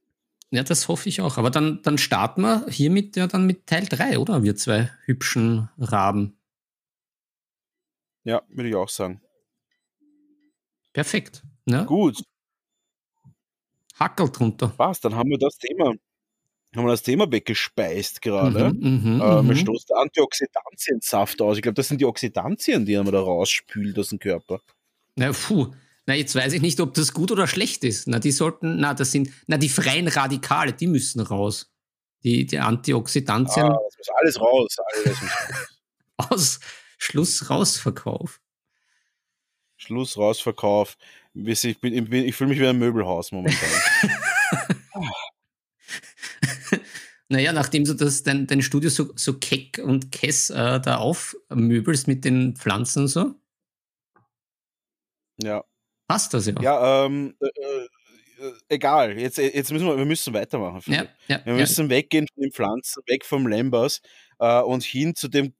Ja, das hoffe ich auch. Aber dann, dann starten wir hiermit ja dann mit Teil 3, oder? Wir zwei hübschen Raben. Ja, würde ich auch sagen. Perfekt. Ja? Gut. Hackel drunter. Was? Dann haben wir das Thema, haben wir das Thema weggespeist gerade. Mhm, mhm äh, man mhm. stoßt Antioxidantiensaft aus. Ich glaube, das sind die Oxidantien, die man da rausspült aus dem Körper. Na, puh. Na, jetzt weiß ich nicht, ob das gut oder schlecht ist. Na, die sollten, na, das sind, na, die freien Radikale, die müssen raus. Die, die Antioxidantien. Ah, das muss alles raus. Alles muss raus. Aus Schluss Rausverkauf. Schluss Rausverkauf. Ich, ich, ich fühle mich wie ein Möbelhaus momentan. naja, nachdem du das, dein, dein Studio so, so keck und kess äh, da aufmöbelst mit den Pflanzen und so. Ja. Passt das ja. Ja, ähm, äh, äh, egal. Jetzt, jetzt müssen wir, wir müssen weitermachen. Ja, ja, wir müssen ja. weggehen von den Pflanzen, weg vom Lambers äh, und hin zu dem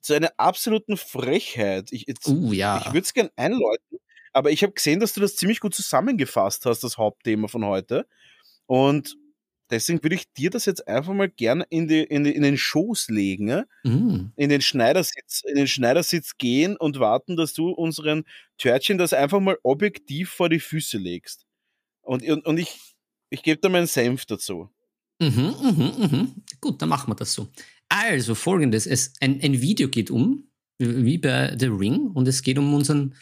zu einer absoluten Frechheit. Ich, uh, ja. ich würde es gerne einläuten, Aber ich habe gesehen, dass du das ziemlich gut zusammengefasst hast, das Hauptthema von heute. Und deswegen würde ich dir das jetzt einfach mal gerne in, die, in, die, in den Schoß legen, mm. in, den Schneidersitz, in den Schneidersitz gehen und warten, dass du unseren Törtchen das einfach mal objektiv vor die Füße legst. Und, und, und ich, ich gebe da meinen Senf dazu. Mhm, mhm, mhm. Gut, dann machen wir das so. Also folgendes: es, ein, ein Video geht um, wie bei The Ring, und es geht um unseren,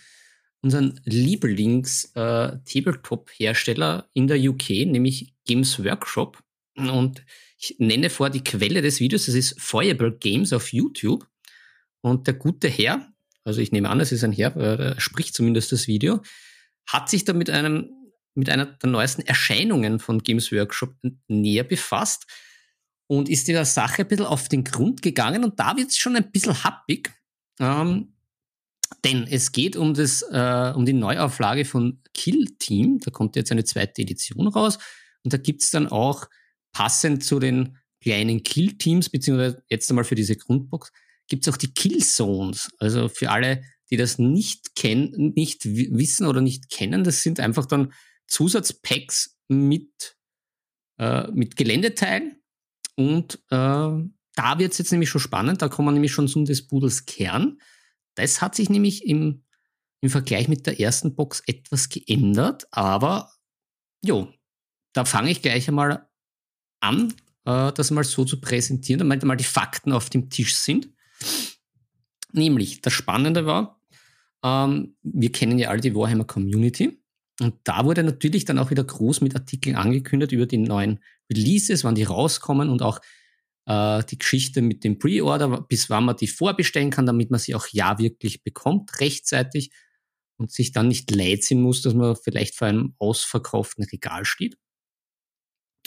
unseren Lieblings-Tabletop-Hersteller äh, in der UK, nämlich Games Workshop. Und ich nenne vor die Quelle des Videos, das ist Fireball Games auf YouTube. Und der gute Herr, also ich nehme an, es ist ein Herr, er spricht zumindest das Video, hat sich da mit einem mit einer der neuesten Erscheinungen von Games Workshop näher befasst und ist dieser Sache ein bisschen auf den Grund gegangen und da wird es schon ein bisschen happig, ähm, denn es geht um, das, äh, um die Neuauflage von Kill Team, da kommt jetzt eine zweite Edition raus und da gibt es dann auch passend zu den kleinen Kill Teams, beziehungsweise jetzt einmal für diese Grundbox, gibt es auch die Kill Zones, also für alle, die das nicht kennen, nicht wissen oder nicht kennen, das sind einfach dann Zusatzpacks mit, äh, mit Geländeteilen. Und äh, da wird es jetzt nämlich schon spannend, da kommen wir nämlich schon zum des Pudels Kern. Das hat sich nämlich im, im Vergleich mit der ersten Box etwas geändert, aber jo, da fange ich gleich einmal an, äh, das mal so zu präsentieren, damit mal die Fakten auf dem Tisch sind. Nämlich, das Spannende war, ähm, wir kennen ja alle die Warhammer Community und da wurde natürlich dann auch wieder groß mit Artikeln angekündigt über die neuen Releases, wann die rauskommen und auch äh, die Geschichte mit dem Pre-Order, bis wann man die vorbestellen kann, damit man sie auch ja wirklich bekommt, rechtzeitig und sich dann nicht leid sein muss, dass man vielleicht vor einem ausverkauften Regal steht.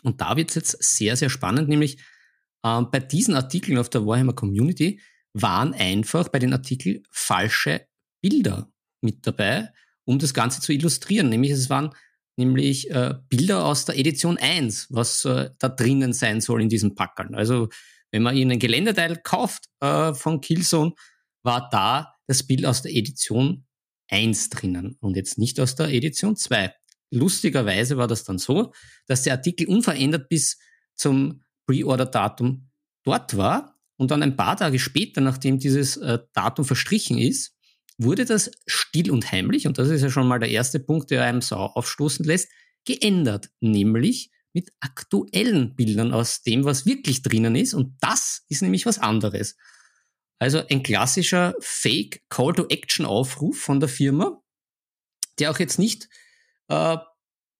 Und da wird es jetzt sehr, sehr spannend, nämlich äh, bei diesen Artikeln auf der Warhammer Community waren einfach bei den Artikeln falsche Bilder mit dabei um das Ganze zu illustrieren. Nämlich es waren nämlich äh, Bilder aus der Edition 1, was äh, da drinnen sein soll in diesen Packern. Also wenn man ihnen Geländeteil kauft äh, von Killzone, war da das Bild aus der Edition 1 drinnen und jetzt nicht aus der Edition 2. Lustigerweise war das dann so, dass der Artikel unverändert bis zum Pre-Order-Datum dort war und dann ein paar Tage später, nachdem dieses äh, Datum verstrichen ist, wurde das still und heimlich, und das ist ja schon mal der erste Punkt, der einem sau aufstoßen lässt, geändert, nämlich mit aktuellen Bildern aus dem, was wirklich drinnen ist. Und das ist nämlich was anderes. Also ein klassischer Fake Call to Action Aufruf von der Firma, der auch jetzt nicht äh,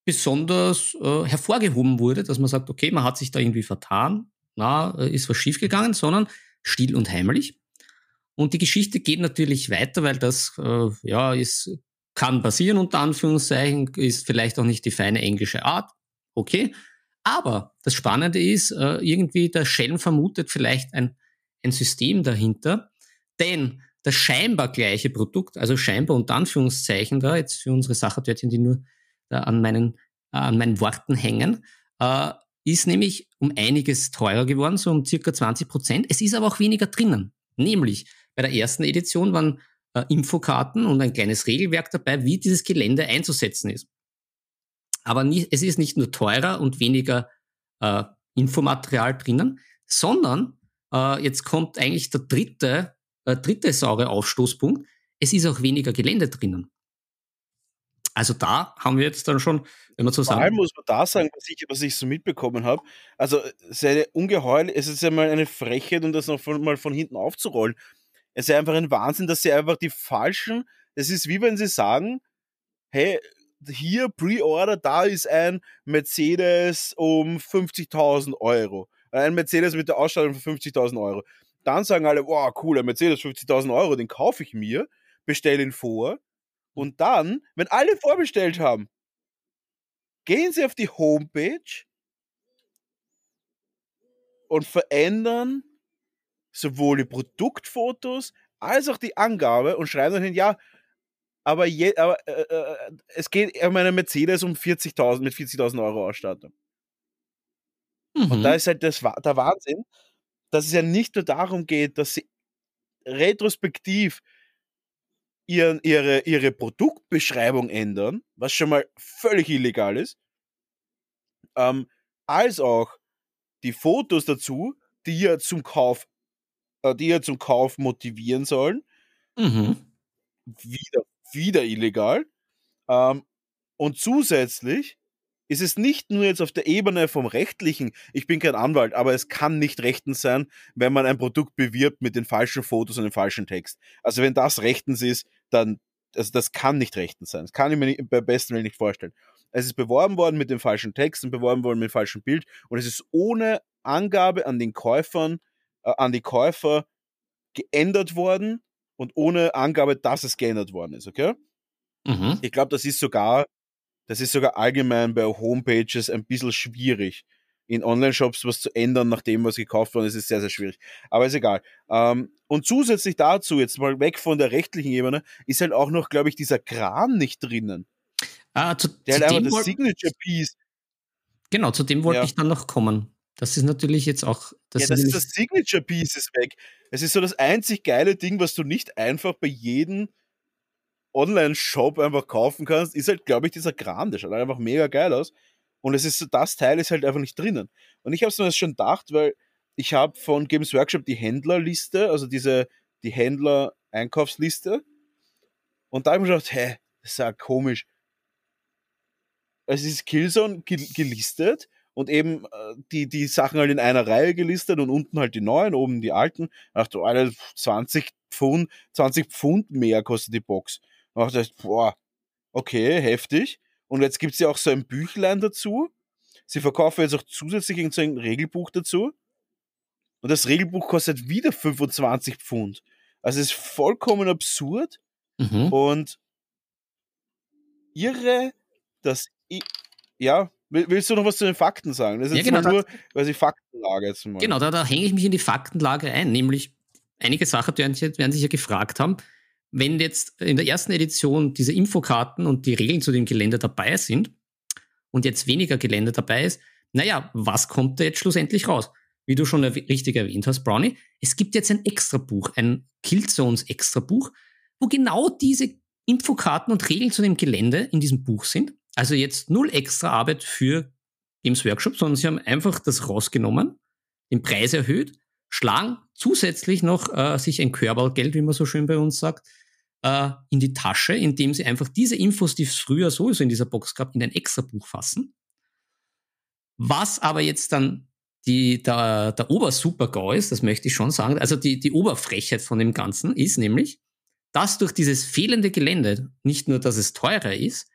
besonders äh, hervorgehoben wurde, dass man sagt, okay, man hat sich da irgendwie vertan, na, äh, ist was schiefgegangen, sondern still und heimlich. Und die Geschichte geht natürlich weiter, weil das äh, ja ist, kann passieren, unter Anführungszeichen, ist vielleicht auch nicht die feine englische Art. Okay. Aber das Spannende ist, äh, irgendwie der Schelm vermutet vielleicht ein, ein System dahinter, denn das scheinbar gleiche Produkt, also scheinbar unter Anführungszeichen da, jetzt für unsere Sachertörtchen, die nur an meinen, äh, an meinen Worten hängen, äh, ist nämlich um einiges teurer geworden, so um circa 20 Prozent. Es ist aber auch weniger drinnen. Nämlich bei der ersten Edition waren äh, Infokarten und ein kleines Regelwerk dabei, wie dieses Gelände einzusetzen ist. Aber nie, es ist nicht nur teurer und weniger äh, Infomaterial drinnen, sondern äh, jetzt kommt eigentlich der dritte, äh, dritte saure Aufstoßpunkt. Es ist auch weniger Gelände drinnen. Also da haben wir jetzt dann schon, wenn man zusammen. Vor allem muss man da sagen, was ich, was ich so mitbekommen habe. Also seine ungeheuer, es ist ja mal eine Frechheit, um das noch von, mal von hinten aufzurollen. Es ist einfach ein Wahnsinn, dass sie einfach die falschen, es ist wie wenn sie sagen, hey, hier Pre-Order, da ist ein Mercedes um 50.000 Euro. Ein Mercedes mit der Ausstattung von 50.000 Euro. Dann sagen alle, wow, cool, ein Mercedes 50.000 Euro, den kaufe ich mir, bestelle ihn vor. Und dann, wenn alle vorbestellt haben, gehen sie auf die Homepage und verändern sowohl die Produktfotos als auch die Angabe und schreiben dann hin, ja, aber, je, aber äh, äh, es geht um eine Mercedes um 40.000 mit 40.000 Euro Ausstattung. Mhm. Und da mhm. ist halt das, der Wahnsinn, dass es ja nicht nur darum geht, dass sie retrospektiv ihren, ihre, ihre Produktbeschreibung ändern, was schon mal völlig illegal ist, ähm, als auch die Fotos dazu, die ja zum Kauf, äh, die ja zum Kauf motivieren sollen, mhm. wieder, wieder illegal. Ähm, und zusätzlich ist es nicht nur jetzt auf der Ebene vom Rechtlichen, ich bin kein Anwalt, aber es kann nicht rechtens sein, wenn man ein Produkt bewirbt mit den falschen Fotos und dem falschen Text. Also wenn das rechtens ist, dann, also das kann nicht rechtens sein. Das kann ich mir nicht, beim besten Willen nicht vorstellen. Es ist beworben worden mit dem falschen Text und beworben worden mit dem falschen Bild und es ist ohne Angabe an den Käufern, äh, an die Käufer geändert worden und ohne Angabe, dass es geändert worden ist, okay? Mhm. Ich glaube, das ist sogar das ist sogar allgemein bei Homepages ein bisschen schwierig. In Online-Shops was zu ändern, nachdem was gekauft worden ist, ist sehr, sehr schwierig. Aber ist egal. Ähm, und zusätzlich dazu, jetzt mal weg von der rechtlichen Ebene, ist halt auch noch, glaube ich, dieser Kran nicht drinnen. Ah, zu, der halt einfach das Signature Piece. Genau, zu dem wollte ja. ich dann noch kommen. Das ist natürlich jetzt auch. Das ja, das ist das Signature Piece ist weg. Es ist so das einzig geile Ding, was du nicht einfach bei jedem Online-Shop einfach kaufen kannst, ist halt, glaube ich, dieser Kram. Der schaut einfach mega geil aus. Und es ist das Teil ist halt einfach nicht drinnen. Und ich habe es mir schon gedacht, weil ich habe von Games Workshop die Händlerliste, also diese die Händler-Einkaufsliste. Und da habe ich mir gedacht, hä, das ist ja komisch. Es ist Killzone gelistet und eben äh, die, die Sachen halt in einer Reihe gelistet und unten halt die neuen, oben die alten. Ich dachte, oh, 20 Pfund, 20 Pfund mehr kostet die Box. Und ich dachte, boah, okay, heftig. Und jetzt gibt es ja auch so ein Büchlein dazu. Sie verkaufen jetzt auch zusätzlich so ein Regelbuch dazu. Und das Regelbuch kostet wieder 25 Pfund. Also es ist vollkommen absurd. Mhm. Und irre, dass ich, ja, willst du noch was zu den Fakten sagen? Das ist ja, genau, nur, weil ich Faktenlage jetzt mal. Genau, da, da hänge ich mich in die Faktenlage ein, nämlich einige Sachen werden, werden sich ja gefragt haben, wenn jetzt in der ersten Edition diese Infokarten und die Regeln zu dem Gelände dabei sind und jetzt weniger Gelände dabei ist, naja, was kommt da jetzt schlussendlich raus? Wie du schon richtig erwähnt hast, Brownie, es gibt jetzt ein Extrabuch, ein Killzones Extrabuch, wo genau diese Infokarten und Regeln zu dem Gelände in diesem Buch sind. Also jetzt null extra Arbeit für Games Workshop, sondern sie haben einfach das rausgenommen, den Preis erhöht, schlagen zusätzlich noch äh, sich ein Körpergeld, wie man so schön bei uns sagt, äh, in die Tasche, indem sie einfach diese Infos, die es früher sowieso in dieser Box gab, in ein extra Buch fassen. Was aber jetzt dann die, der, der Obersuper-GAU ist, das möchte ich schon sagen, also die, die Oberfrechheit von dem Ganzen ist nämlich, dass durch dieses fehlende Gelände nicht nur, dass es teurer ist,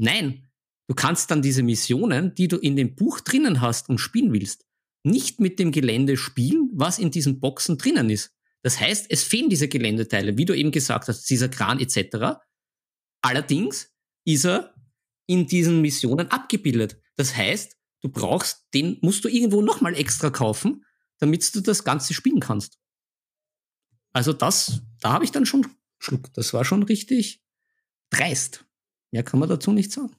nein, du kannst dann diese Missionen, die du in dem Buch drinnen hast und spielen willst, nicht mit dem Gelände spielen, was in diesen Boxen drinnen ist. Das heißt, es fehlen diese Geländeteile, wie du eben gesagt hast, dieser Kran etc. Allerdings ist er in diesen Missionen abgebildet. Das heißt, du brauchst den, musst du irgendwo nochmal extra kaufen, damit du das Ganze spielen kannst. Also das, da habe ich dann schon Schluck. Das war schon richtig dreist. Mehr kann man dazu nicht sagen.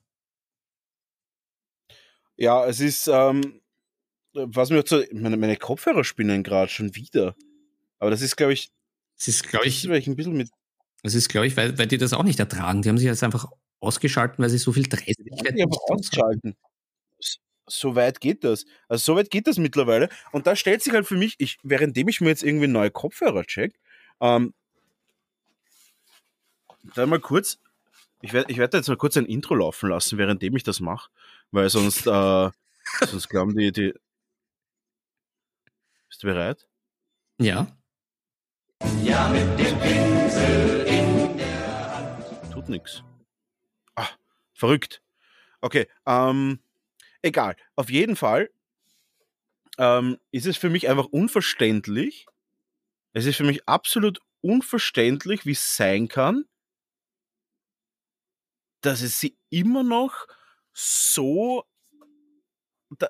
Ja, es ist, ähm, was mir zu, meine, meine Kopfhörer spinnen gerade schon wieder. Aber das ist, glaube ich, es ist, glaube ich, ich ein bisschen mit. Das ist, glaube ich, weil, weil die das auch nicht ertragen. Die haben sich jetzt einfach ausgeschalten, weil sie so viel Dreistigkeit haben. ausgeschalten. So weit geht das. Also so weit geht das mittlerweile. Und da stellt sich halt für mich, ich, währenddem ich mir jetzt irgendwie neue Kopfhörer check, ähm, da mal kurz, ich werde ich werd jetzt mal kurz ein Intro laufen lassen, währenddem ich das mache, weil sonst, äh, sonst glauben die, die. Bist du bereit? Ja. Ja, mit dem Pinsel in der Hand. Tut nix. Ah, verrückt. Okay, ähm, egal. Auf jeden Fall ähm, ist es für mich einfach unverständlich. Es ist für mich absolut unverständlich, wie es sein kann, dass es sie immer noch so. Da,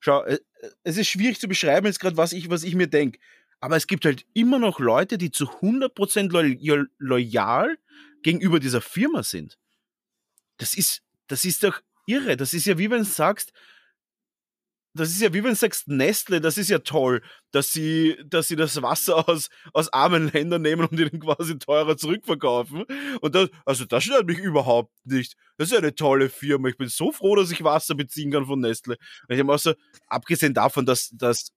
schau, äh, es ist schwierig zu beschreiben jetzt gerade, was ich, was ich mir denke. Aber es gibt halt immer noch Leute, die zu 100% lo loyal gegenüber dieser Firma sind. Das ist, das ist doch irre. Das ist ja wie wenn du sagst, das ist ja wie wenn du sagst, Nestle, das ist ja toll, dass sie, dass sie das Wasser aus, aus armen Ländern nehmen und ihnen quasi teurer zurückverkaufen. Und das, also das stört mich überhaupt nicht. Das ist eine tolle Firma. Ich bin so froh, dass ich Wasser beziehen kann von Nestle. Und ich habe auch so, abgesehen davon, dass, dass,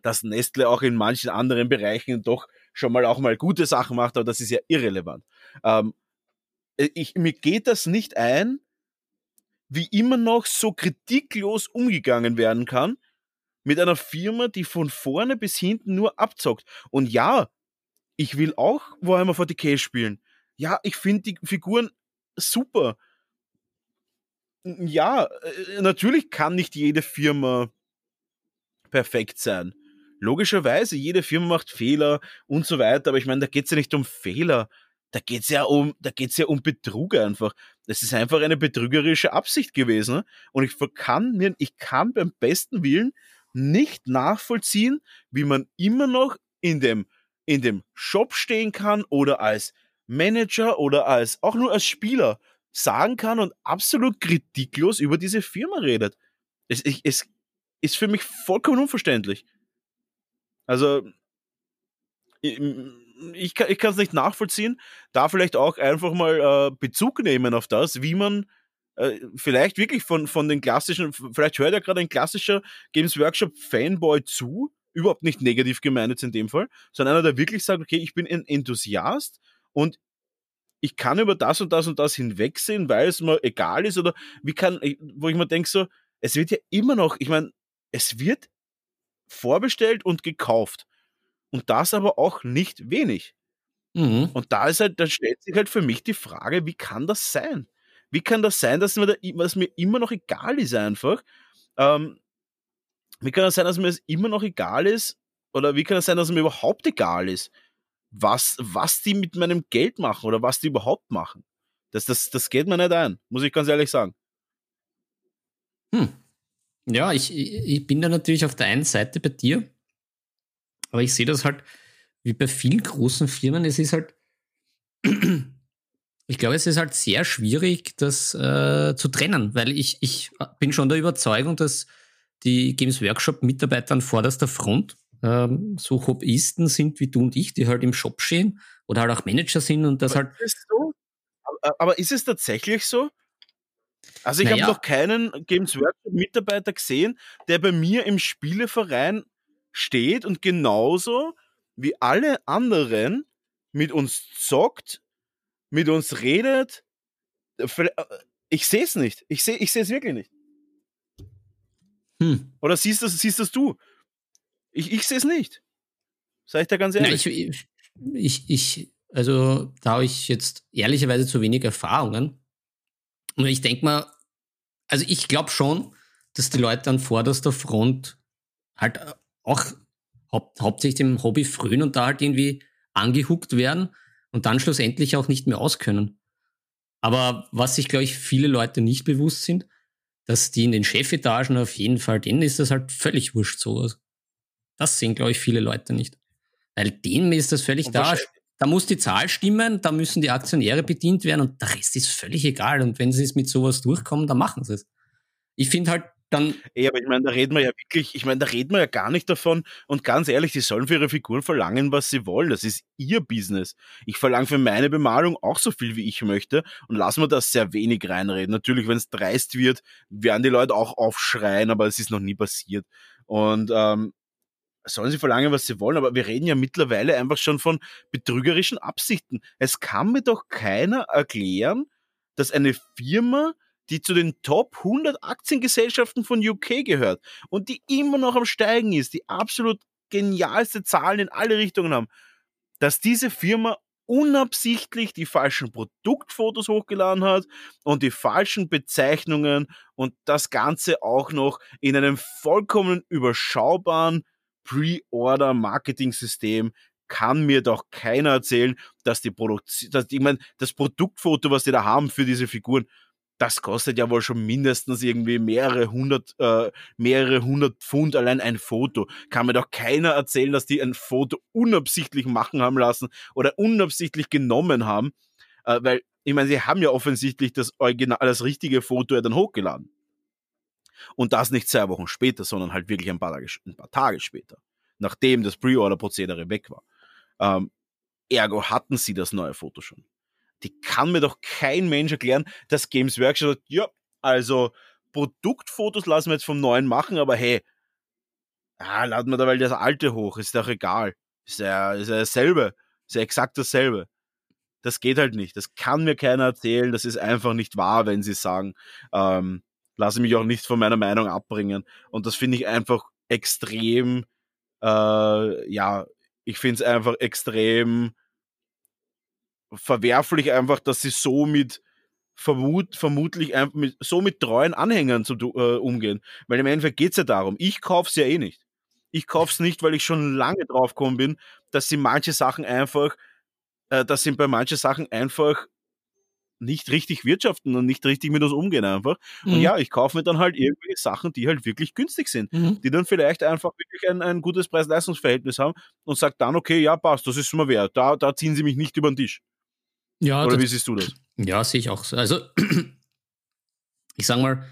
dass Nestle auch in manchen anderen Bereichen doch schon mal auch mal gute Sachen macht, aber das ist ja irrelevant. Ähm, ich, mir geht das nicht ein, wie immer noch so kritiklos umgegangen werden kann mit einer Firma, die von vorne bis hinten nur abzockt. Und ja, ich will auch Warhammer 40k spielen. Ja, ich finde die Figuren super. Ja, äh, natürlich kann nicht jede Firma perfekt sein. Logischerweise, jede Firma macht Fehler und so weiter, aber ich meine, da geht es ja nicht um Fehler da geht's ja um, da geht's ja um Betrug einfach. Das ist einfach eine betrügerische Absicht gewesen. Ne? Und ich kann mir, ich kann beim besten Willen nicht nachvollziehen, wie man immer noch in dem, in dem Shop stehen kann oder als Manager oder als, auch nur als Spieler sagen kann und absolut kritiklos über diese Firma redet. Es, ich, es ist für mich vollkommen unverständlich. Also, ich, ich kann es nicht nachvollziehen. Da vielleicht auch einfach mal äh, Bezug nehmen auf das, wie man äh, vielleicht wirklich von, von den klassischen, vielleicht hört ja gerade ein klassischer Games Workshop Fanboy zu, überhaupt nicht negativ gemeint jetzt in dem Fall, sondern einer, der wirklich sagt, okay, ich bin ein Enthusiast und ich kann über das und das und das hinwegsehen, weil es mir egal ist oder wie kann, wo ich mir denke so, es wird ja immer noch, ich meine, es wird vorbestellt und gekauft. Und das aber auch nicht wenig. Mhm. Und da ist halt, da stellt sich halt für mich die Frage, wie kann das sein? Wie kann das sein, dass mir, da, was mir immer noch egal ist einfach? Ähm, wie kann das sein, dass mir das immer noch egal ist? Oder wie kann das sein, dass mir überhaupt egal ist, was, was die mit meinem Geld machen oder was die überhaupt machen? Das, das, das geht mir nicht ein, muss ich ganz ehrlich sagen. Hm. Ja, ich, ich bin da natürlich auf der einen Seite bei dir. Aber ich sehe das halt wie bei vielen großen Firmen. Es ist halt, ich glaube, es ist halt sehr schwierig, das äh, zu trennen, weil ich, ich bin schon der Überzeugung, dass die Games Workshop-Mitarbeiter an vorderster Front ähm, so Hobbyisten sind wie du und ich, die halt im Shop stehen oder halt auch Manager sind und das aber halt. Ist so? aber, ist es tatsächlich so? Also ich naja. habe noch keinen Games Workshop-Mitarbeiter gesehen, der bei mir im Spieleverein steht und genauso wie alle anderen mit uns zockt, mit uns redet. Äh, ich sehe es nicht. Ich sehe ich es wirklich nicht. Hm. Oder siehst das, siehst das du? Ich, ich sehe es nicht. Sag ich da ganz ehrlich. Na, ich, ich, ich, also da habe ich jetzt ehrlicherweise zu wenig Erfahrungen. Und ich denke mal, also ich glaube schon, dass die Leute an vorderster Front halt äh, auch haupt, hauptsächlich dem Hobby frönen und da halt irgendwie angehuckt werden und dann schlussendlich auch nicht mehr auskönnen. Aber was sich, glaube ich, viele Leute nicht bewusst sind, dass die in den Chefetagen auf jeden Fall, denen ist das halt völlig wurscht so. Das sehen, glaube ich, viele Leute nicht. Weil denen ist das völlig da. Da muss die Zahl stimmen, da müssen die Aktionäre bedient werden und der Rest ist völlig egal. Und wenn sie es mit sowas durchkommen, dann machen sie es. Ich finde halt, dann. Ey, aber ich meine, da reden wir ja wirklich, ich meine, da reden wir ja gar nicht davon. Und ganz ehrlich, die sollen für ihre Figuren verlangen, was sie wollen. Das ist ihr Business. Ich verlange für meine Bemalung auch so viel, wie ich möchte. Und lassen wir das sehr wenig reinreden. Natürlich, wenn es dreist wird, werden die Leute auch aufschreien, aber es ist noch nie passiert. Und ähm, sollen sie verlangen, was sie wollen, aber wir reden ja mittlerweile einfach schon von betrügerischen Absichten. Es kann mir doch keiner erklären, dass eine Firma die zu den Top 100 Aktiengesellschaften von UK gehört und die immer noch am Steigen ist, die absolut genialste Zahlen in alle Richtungen haben, dass diese Firma unabsichtlich die falschen Produktfotos hochgeladen hat und die falschen Bezeichnungen und das Ganze auch noch in einem vollkommen überschaubaren Pre-Order-Marketing-System kann mir doch keiner erzählen, dass die Produktion, ich meine, das Produktfoto, was die da haben für diese Figuren, das kostet ja wohl schon mindestens irgendwie mehrere hundert, äh, mehrere hundert Pfund allein ein Foto. Kann mir doch keiner erzählen, dass die ein Foto unabsichtlich machen haben lassen oder unabsichtlich genommen haben, äh, weil ich meine, sie haben ja offensichtlich das Original, das richtige Foto ja dann hochgeladen. Und das nicht zwei Wochen später, sondern halt wirklich ein paar Tage, ein paar Tage später, nachdem das Pre-Order-Prozedere weg war. Ähm, ergo hatten sie das neue Foto schon. Die kann mir doch kein Mensch erklären, dass Games Workshop sagt, ja, also Produktfotos lassen wir jetzt vom neuen machen, aber hey, ah, laden wir da weil das alte hoch, ist doch egal. Ist ja, ist ja dasselbe, ist ja exakt dasselbe. Das geht halt nicht. Das kann mir keiner erzählen. Das ist einfach nicht wahr, wenn sie sagen, ähm, lasse mich auch nicht von meiner Meinung abbringen. Und das finde ich einfach extrem, äh, ja, ich finde es einfach extrem verwerflich einfach, dass sie so mit vermut, vermutlich einfach mit, so mit treuen Anhängern zu, äh, umgehen. Weil im Endeffekt geht es ja darum, ich kaufe es ja eh nicht. Ich kaufe es nicht, weil ich schon lange drauf gekommen bin, dass sie manche Sachen einfach, äh, dass sie bei manchen Sachen einfach nicht richtig wirtschaften und nicht richtig mit uns umgehen einfach. Mhm. Und ja, ich kaufe mir dann halt irgendwelche Sachen, die halt wirklich günstig sind, mhm. die dann vielleicht einfach wirklich ein, ein gutes Preis-Leistungs-Verhältnis haben und sagt dann, okay, ja, passt, das ist mir wert. Da, da ziehen sie mich nicht über den Tisch. Ja, Oder das, wie siehst du das? Ja, sehe ich auch so. Also, ich sage mal,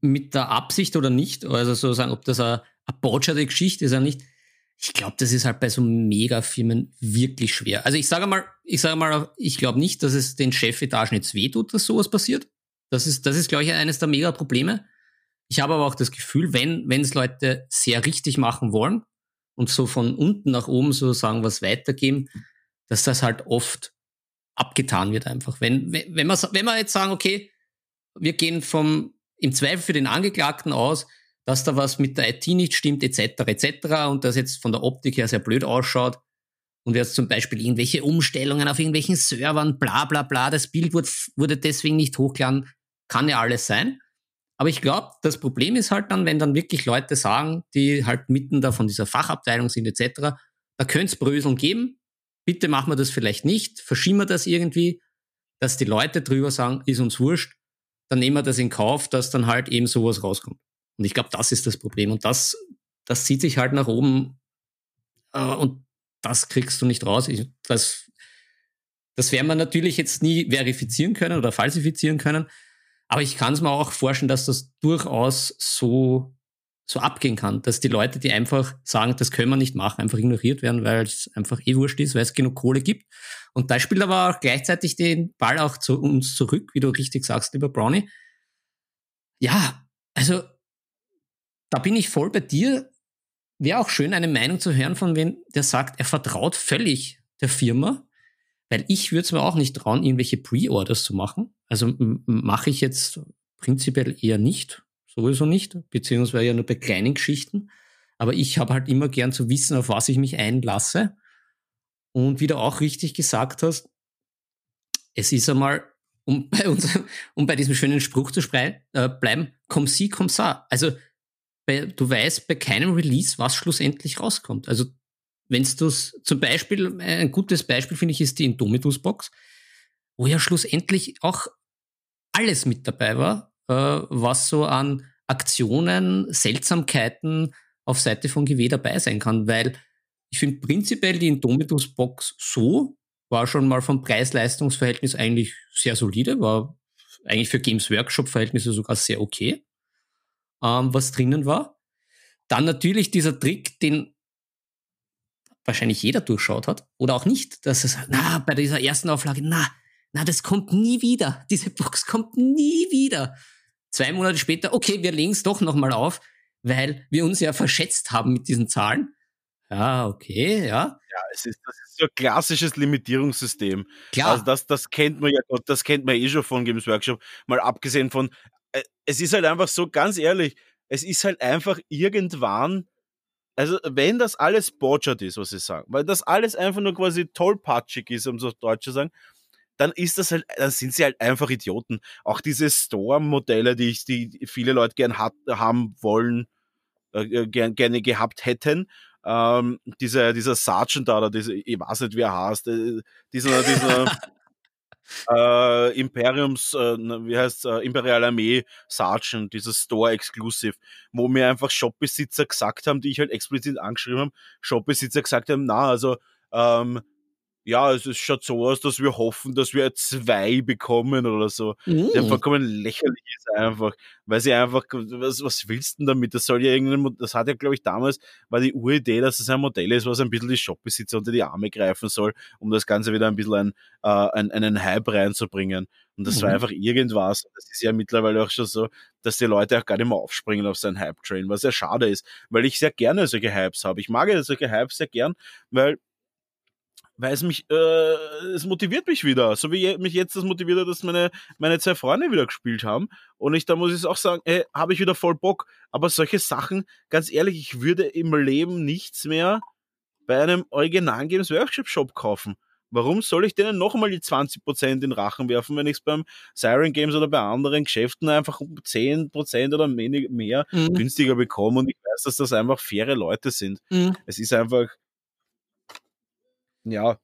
mit der Absicht oder nicht, also sozusagen, ob das eine, eine botscherte Geschichte ist oder nicht, ich glaube, das ist halt bei so Megafirmen wirklich schwer. Also ich sage mal, ich sage mal, ich glaube nicht, dass es den Chefetagen jetzt wehtut, dass sowas passiert. Das ist, das ist, glaube ich, eines der Mega-Probleme. Ich habe aber auch das Gefühl, wenn, wenn es Leute sehr richtig machen wollen und so von unten nach oben sozusagen was weitergeben, dass das halt oft abgetan wird einfach. Wenn, wenn, wir, wenn wir jetzt sagen, okay, wir gehen vom, im Zweifel für den Angeklagten aus, dass da was mit der IT nicht stimmt, etc., etc., und das jetzt von der Optik her sehr blöd ausschaut, und jetzt zum Beispiel irgendwelche Umstellungen auf irgendwelchen Servern, bla bla bla, das Bild wurde, wurde deswegen nicht hochgeladen, kann ja alles sein. Aber ich glaube, das Problem ist halt dann, wenn dann wirklich Leute sagen, die halt mitten da von dieser Fachabteilung sind, etc., da könnte es Bröseln geben, bitte machen wir das vielleicht nicht, verschieben wir das irgendwie, dass die Leute drüber sagen, ist uns wurscht, dann nehmen wir das in Kauf, dass dann halt eben sowas rauskommt. Und ich glaube, das ist das Problem. Und das, das zieht sich halt nach oben äh, und das kriegst du nicht raus. Ich, das, das werden wir natürlich jetzt nie verifizieren können oder falsifizieren können. Aber ich kann es mir auch vorstellen, dass das durchaus so so abgehen kann, dass die Leute, die einfach sagen, das können wir nicht machen, einfach ignoriert werden, weil es einfach eh wurscht ist, weil es genug Kohle gibt. Und da spielt aber auch gleichzeitig den Ball auch zu uns zurück, wie du richtig sagst, lieber Brownie. Ja, also da bin ich voll bei dir. Wäre auch schön, eine Meinung zu hören von wem, der sagt, er vertraut völlig der Firma, weil ich würde es mir auch nicht trauen, irgendwelche Pre-Orders zu machen. Also mache ich jetzt prinzipiell eher nicht, sowieso nicht, beziehungsweise ja nur bei kleinen Geschichten. Aber ich habe halt immer gern zu wissen, auf was ich mich einlasse. Und wie du auch richtig gesagt hast, es ist einmal, um bei uns, um bei diesem schönen Spruch zu äh, bleiben, komm sie, komm sa. Also bei, du weißt bei keinem Release, was schlussendlich rauskommt. Also wenn du zum Beispiel, ein gutes Beispiel finde ich, ist die Indomitus Box, wo ja schlussendlich auch alles mit dabei war, was so an Aktionen, Seltsamkeiten auf Seite von GW dabei sein kann, weil ich finde prinzipiell die Indomitus Box so war schon mal vom Preis-Leistungs-Verhältnis eigentlich sehr solide, war eigentlich für Games Workshop-Verhältnisse sogar sehr okay, ähm, was drinnen war. Dann natürlich dieser Trick, den wahrscheinlich jeder durchschaut hat oder auch nicht, dass es, na, bei dieser ersten Auflage, na, na, das kommt nie wieder. Diese Box kommt nie wieder. Zwei Monate später, okay, wir legen es doch nochmal auf, weil wir uns ja verschätzt haben mit diesen Zahlen. Ja, okay, ja. Ja, es ist, das ist so ein klassisches Limitierungssystem. Klar. Also das, das kennt man ja, das kennt man eh schon von Games Workshop. Mal abgesehen von, äh, es ist halt einfach so, ganz ehrlich, es ist halt einfach irgendwann, also wenn das alles botschert ist, was ich sagen, weil das alles einfach nur quasi tollpatschig ist, um so Deutsch zu sagen, dann ist das halt, dann sind sie halt einfach Idioten. Auch diese Storm-Modelle, die, ich, die viele Leute gern hat, haben wollen, äh, äh gern, gerne gehabt hätten. Ähm, dieser, dieser Sergeant da, oder diese, ich weiß nicht, wie er heißt, äh, dieser, dieser äh, Imperiums, äh, wie heißt äh, Imperial Armee Sergeant, dieses Store Exclusive, wo mir einfach Shopbesitzer gesagt haben, die ich halt explizit angeschrieben habe, Shopbesitzer gesagt haben, na, also ähm, ja, es, es schaut so aus, dass wir hoffen, dass wir zwei bekommen oder so. Mhm. Ja, vollkommen lächerlich ist einfach, weil sie einfach, was, was willst du denn damit? Das soll ja irgendein, das hat ja, glaube ich, damals, war die Uridee, dass es ein Modell ist, was ein bisschen die Shopbesitzer unter die Arme greifen soll, um das Ganze wieder ein bisschen ein, äh, ein, einen Hype reinzubringen. Und das mhm. war einfach irgendwas. Das ist ja mittlerweile auch schon so, dass die Leute auch gar nicht mehr aufspringen auf seinen Hype-Train, was ja schade ist, weil ich sehr gerne solche Hypes habe. Ich mag ja solche Hypes sehr gern, weil weil es mich, äh, es motiviert mich wieder. So wie mich jetzt das motiviert hat, dass meine, meine zwei Freunde wieder gespielt haben. Und ich, da muss ich auch sagen, ey, habe ich wieder voll Bock. Aber solche Sachen, ganz ehrlich, ich würde im Leben nichts mehr bei einem originalen Games Workshop Shop kaufen. Warum soll ich denen nochmal die 20% in Rachen werfen, wenn ich es beim Siren Games oder bei anderen Geschäften einfach um 10% oder mehr mhm. günstiger bekomme und ich weiß, dass das einfach faire Leute sind. Mhm. Es ist einfach, ja.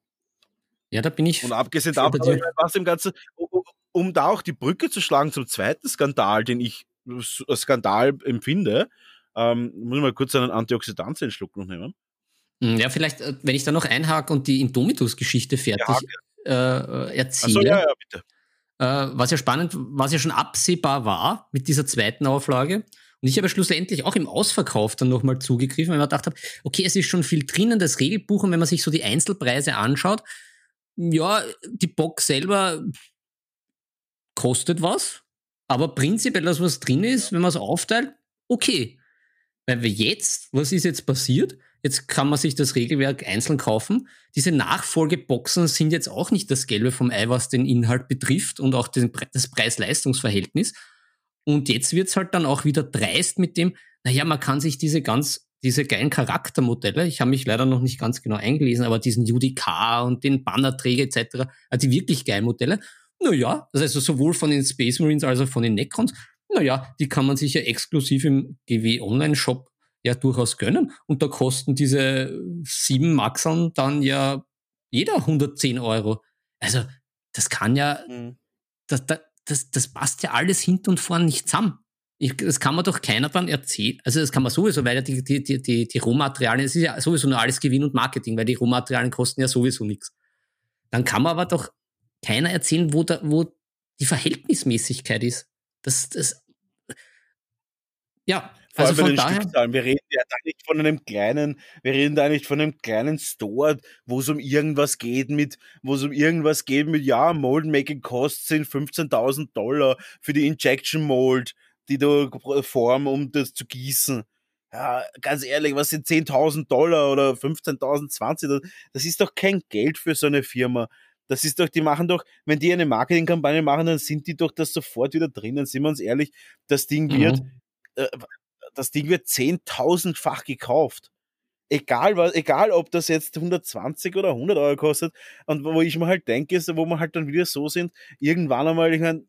Ja, da bin ich. Und abgesehen davon, was im Ganzen, um, um da auch die Brücke zu schlagen zum zweiten Skandal, den ich als Skandal empfinde, ähm, muss ich mal kurz einen Antioxidantienschluck noch nehmen. Hm, ja, vielleicht, äh, wenn ich da noch einhake und die Indomitus-Geschichte fertig ja, äh, erzähle. So, ja, ja, bitte. Äh, was ja spannend, was ja schon absehbar war mit dieser zweiten Auflage, und ich habe schlussendlich auch im Ausverkauf dann nochmal zugegriffen, weil man gedacht habe, okay, es ist schon viel drinnen, das Regelbuch, und wenn man sich so die Einzelpreise anschaut, ja, die Box selber kostet was, aber prinzipiell das, was drin ist, wenn man es aufteilt, okay. Weil wir jetzt, was ist jetzt passiert? Jetzt kann man sich das Regelwerk einzeln kaufen. Diese Nachfolgeboxen sind jetzt auch nicht das Gelbe vom Ei, was den Inhalt betrifft und auch den, das Preis-Leistungs-Verhältnis. Und jetzt wird's halt dann auch wieder dreist mit dem, naja, man kann sich diese ganz, diese geilen Charaktermodelle, ich habe mich leider noch nicht ganz genau eingelesen, aber diesen UDK und den Bannerträger etc., also die wirklich geilen Modelle, naja, also sowohl von den Space Marines als auch von den Necrons, naja, die kann man sich ja exklusiv im GW Online Shop ja durchaus gönnen. Und da kosten diese sieben Maxeln dann ja jeder 110 Euro. Also, das kann ja, mhm. das, das, das, das passt ja alles hinten und vorn nicht zusammen. Ich, das kann man doch keiner dann erzählen. Also das kann man sowieso, weil ja die, die, die, die, die Rohmaterialien, es ist ja sowieso nur alles Gewinn und Marketing, weil die Rohmaterialien kosten ja sowieso nichts. Dann kann man aber doch keiner erzählen, wo, da, wo die Verhältnismäßigkeit ist. Das, das, ja, vor also allem bei den Stückzahlen. Wir reden ja da nicht von einem kleinen, wir reden da nicht von einem kleinen Store, wo es um irgendwas geht mit, wo es um irgendwas geht mit, ja, Mold Making Costs sind 15.000 Dollar für die Injection Mold, die du form, um das zu gießen. Ja, ganz ehrlich, was sind 10.000 Dollar oder 15.000, 20? Das ist doch kein Geld für so eine Firma. Das ist doch, die machen doch, wenn die eine Marketingkampagne machen, dann sind die doch das sofort wieder drin. Dann sind wir uns ehrlich, das Ding wird, mhm. äh, das Ding wird zehntausendfach gekauft. Egal, was, egal ob das jetzt 120 oder 100 Euro kostet. Und wo ich mir halt denke, ist, wo wir halt dann wieder so sind, irgendwann einmal, ich meine,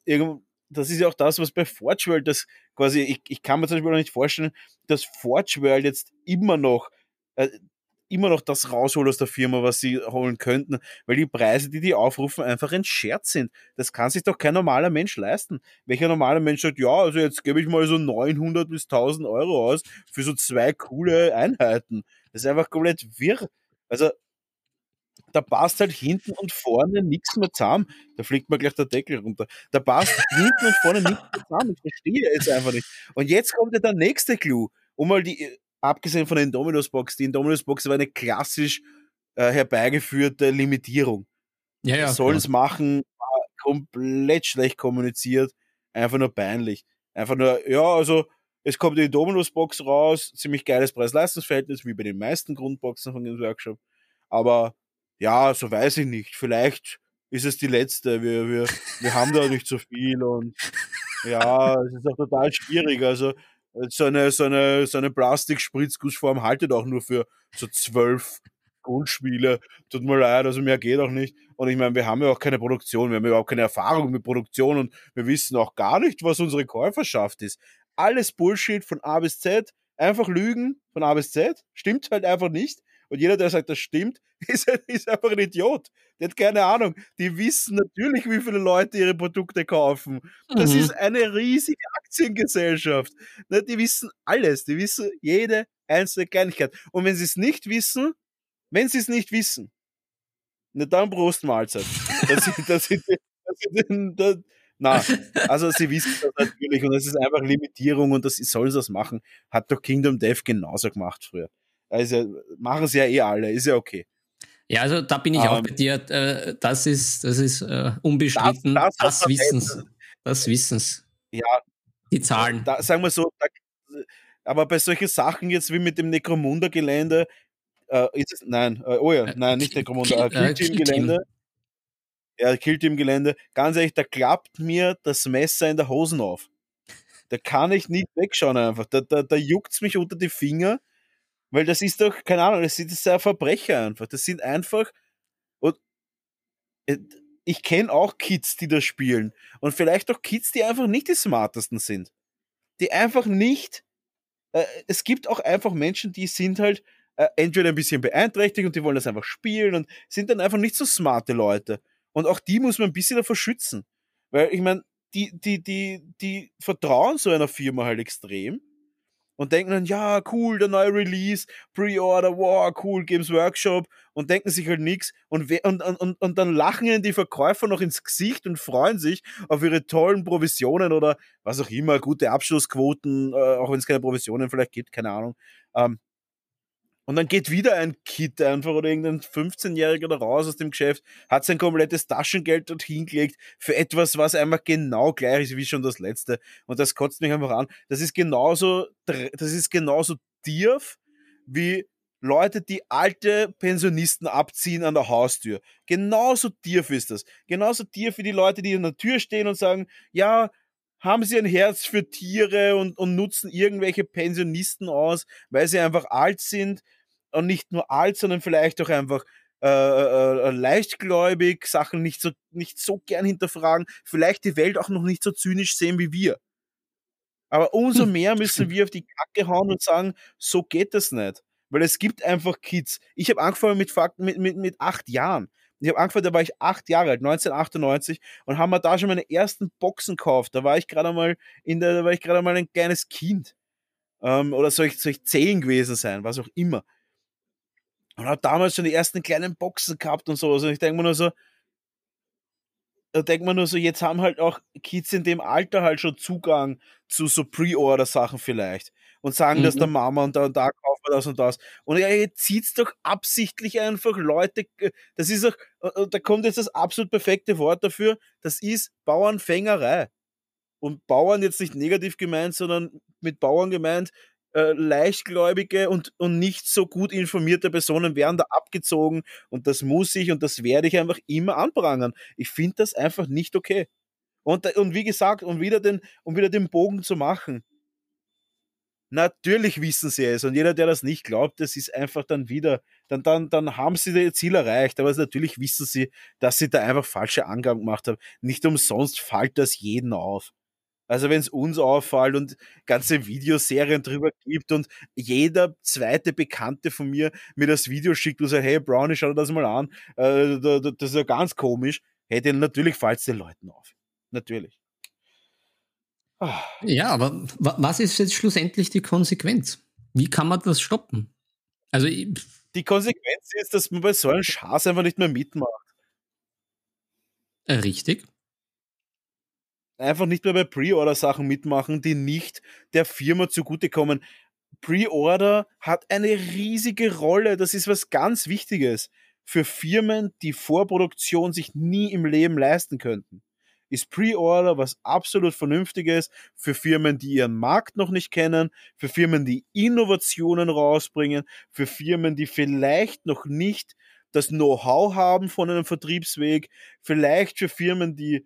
das ist ja auch das, was bei Forge World, das quasi, ich, ich kann mir zum Beispiel noch nicht vorstellen, dass Forge World jetzt immer noch äh, immer noch das rausholen aus der Firma, was sie holen könnten, weil die Preise, die die aufrufen, einfach ein Scherz sind. Das kann sich doch kein normaler Mensch leisten. Welcher normaler Mensch sagt, ja, also jetzt gebe ich mal so 900 bis 1000 Euro aus für so zwei coole Einheiten. Das ist einfach komplett wirr. Also, da passt halt hinten und vorne nichts mehr zusammen. Da fliegt mir gleich der Deckel runter. Da passt hinten und vorne nichts mehr zusammen. Ich verstehe es einfach nicht. Und jetzt kommt ja der nächste Clou, um mal die, abgesehen von den Dominus Box, die Dominus Box war eine klassisch äh, herbeigeführte Limitierung. Ja, ja. Sollen es machen, war komplett schlecht kommuniziert, einfach nur peinlich. Einfach nur, ja, also es kommt die Dominus Box raus, ziemlich geiles Preis-Leistungs-Verhältnis, wie bei den meisten Grundboxen von dem Workshop. Aber ja, so weiß ich nicht. Vielleicht ist es die letzte. Wir, wir, wir haben da nicht so viel und ja, es ist auch total schwierig. Also so eine, so eine, so eine Plastik-Spritzgussform haltet auch nur für so zwölf Grundspiele. Tut mir leid, also mehr geht auch nicht. Und ich meine, wir haben ja auch keine Produktion, wir haben ja überhaupt keine Erfahrung mit Produktion und wir wissen auch gar nicht, was unsere Käuferschaft ist. Alles Bullshit von A bis Z, einfach Lügen von A bis Z, stimmt halt einfach nicht. Und jeder, der sagt, das stimmt, ist, ist einfach ein Idiot. Der hat keine Ahnung. Die wissen natürlich, wie viele Leute ihre Produkte kaufen. Das mhm. ist eine riesige Aktiengesellschaft. Ne, die wissen alles. Die wissen jede einzelne Kleinigkeit. Und wenn sie es nicht wissen, wenn sie es nicht wissen, dann Brustmahlzeit. Das, das, das, das, na, also sie wissen das natürlich und es ist einfach Limitierung und das sollen sie das machen. Hat doch Kingdom Death genauso gemacht früher. Also machen sie ja eh alle, ist ja okay. Ja, also da bin ich um, auch ähm. bei dir. Äh, das ist, das ist uh, unbestritten. Das, das, das Wissens. Das Wissens. Ja. Die Zahlen. Da, sagen wir so, da, aber bei solchen Sachen jetzt wie mit dem Necromunda-Gelände, äh, ist es, nein, äh, oh ja, äh, nein, nicht Necromunda, äh, Kill-Team-Gelände. Ja, Kill-Team-Gelände. Ganz ehrlich, da klappt mir das Messer in der Hosen auf. Da kann ich nicht wegschauen einfach. Da, da, da juckt es mich unter die Finger weil das ist doch, keine Ahnung, das sind ja Verbrecher einfach. Das sind einfach. Und äh, ich kenne auch Kids, die das spielen. Und vielleicht auch Kids, die einfach nicht die smartesten sind. Die einfach nicht. Äh, es gibt auch einfach Menschen, die sind halt äh, entweder ein bisschen beeinträchtigt und die wollen das einfach spielen und sind dann einfach nicht so smarte Leute. Und auch die muss man ein bisschen davor schützen. Weil ich meine, die, die, die, die vertrauen so einer Firma halt extrem und denken dann, ja, cool, der neue Release, Pre-Order, wow, cool, Games Workshop und denken sich halt nichts und, und, und, und dann lachen ihnen die Verkäufer noch ins Gesicht und freuen sich auf ihre tollen Provisionen oder was auch immer, gute Abschlussquoten, äh, auch wenn es keine Provisionen vielleicht gibt, keine Ahnung. Ähm, und dann geht wieder ein Kid einfach oder irgendein 15-Jähriger da raus aus dem Geschäft, hat sein komplettes Taschengeld dort hingelegt für etwas, was einfach genau gleich ist wie schon das letzte. Und das kotzt mich einfach an. Das ist genauso, das ist genauso tief wie Leute, die alte Pensionisten abziehen an der Haustür. Genauso tief ist das. Genauso tief wie die Leute, die an der Tür stehen und sagen, ja, haben sie ein Herz für Tiere und, und nutzen irgendwelche Pensionisten aus, weil sie einfach alt sind, und nicht nur alt, sondern vielleicht auch einfach äh, äh, äh, leichtgläubig, Sachen nicht so, nicht so gern hinterfragen, vielleicht die Welt auch noch nicht so zynisch sehen wie wir. Aber umso mehr müssen wir auf die Kacke hauen und sagen, so geht das nicht. Weil es gibt einfach Kids. Ich habe angefangen mit, mit, mit, mit acht Jahren. Ich habe angefangen, da war ich acht Jahre alt, 1998, und haben wir da schon meine ersten Boxen gekauft. Da war ich gerade mal in der, da war ich gerade mal ein kleines Kind. Ähm, oder soll ich, soll ich zehn gewesen sein, was auch immer. Und hat damals schon die ersten kleinen Boxen gehabt und so. Also ich denke mir nur so, da denkt man nur so, jetzt haben halt auch Kids in dem Alter halt schon Zugang zu so Pre-Order-Sachen vielleicht und sagen mhm. das der Mama und da und da kaufen wir das und das. Und ja, jetzt zieht's doch absichtlich einfach Leute, das ist auch, da kommt jetzt das absolut perfekte Wort dafür, das ist Bauernfängerei. Und Bauern jetzt nicht negativ gemeint, sondern mit Bauern gemeint, äh, leichtgläubige und, und nicht so gut informierte Personen werden da abgezogen und das muss ich und das werde ich einfach immer anprangern. Ich finde das einfach nicht okay. Und, und wie gesagt, um wieder, den, um wieder den Bogen zu machen, natürlich wissen sie es und jeder, der das nicht glaubt, das ist einfach dann wieder, dann, dann, dann haben sie ihr Ziel erreicht, aber natürlich wissen sie, dass sie da einfach falsche Angaben gemacht haben. Nicht umsonst fällt das jeden auf. Also wenn es uns auffällt und ganze Videoserien drüber gibt und jeder zweite Bekannte von mir mir das Video schickt und sagt, hey Brownie, schau dir das mal an, äh, das ist ja ganz komisch, hey, dann natürlich fällt es den Leuten auf. Natürlich. Ah. Ja, aber was ist jetzt schlussendlich die Konsequenz? Wie kann man das stoppen? Also die Konsequenz ist, dass man bei so einem Schaß einfach nicht mehr mitmacht. Äh, richtig einfach nicht mehr bei Pre-Order-Sachen mitmachen, die nicht der Firma zugutekommen. Pre-Order hat eine riesige Rolle. Das ist was ganz Wichtiges für Firmen, die Vorproduktion sich nie im Leben leisten könnten. Ist Pre-Order was absolut Vernünftiges für Firmen, die ihren Markt noch nicht kennen, für Firmen, die Innovationen rausbringen, für Firmen, die vielleicht noch nicht das Know-how haben von einem Vertriebsweg, vielleicht für Firmen, die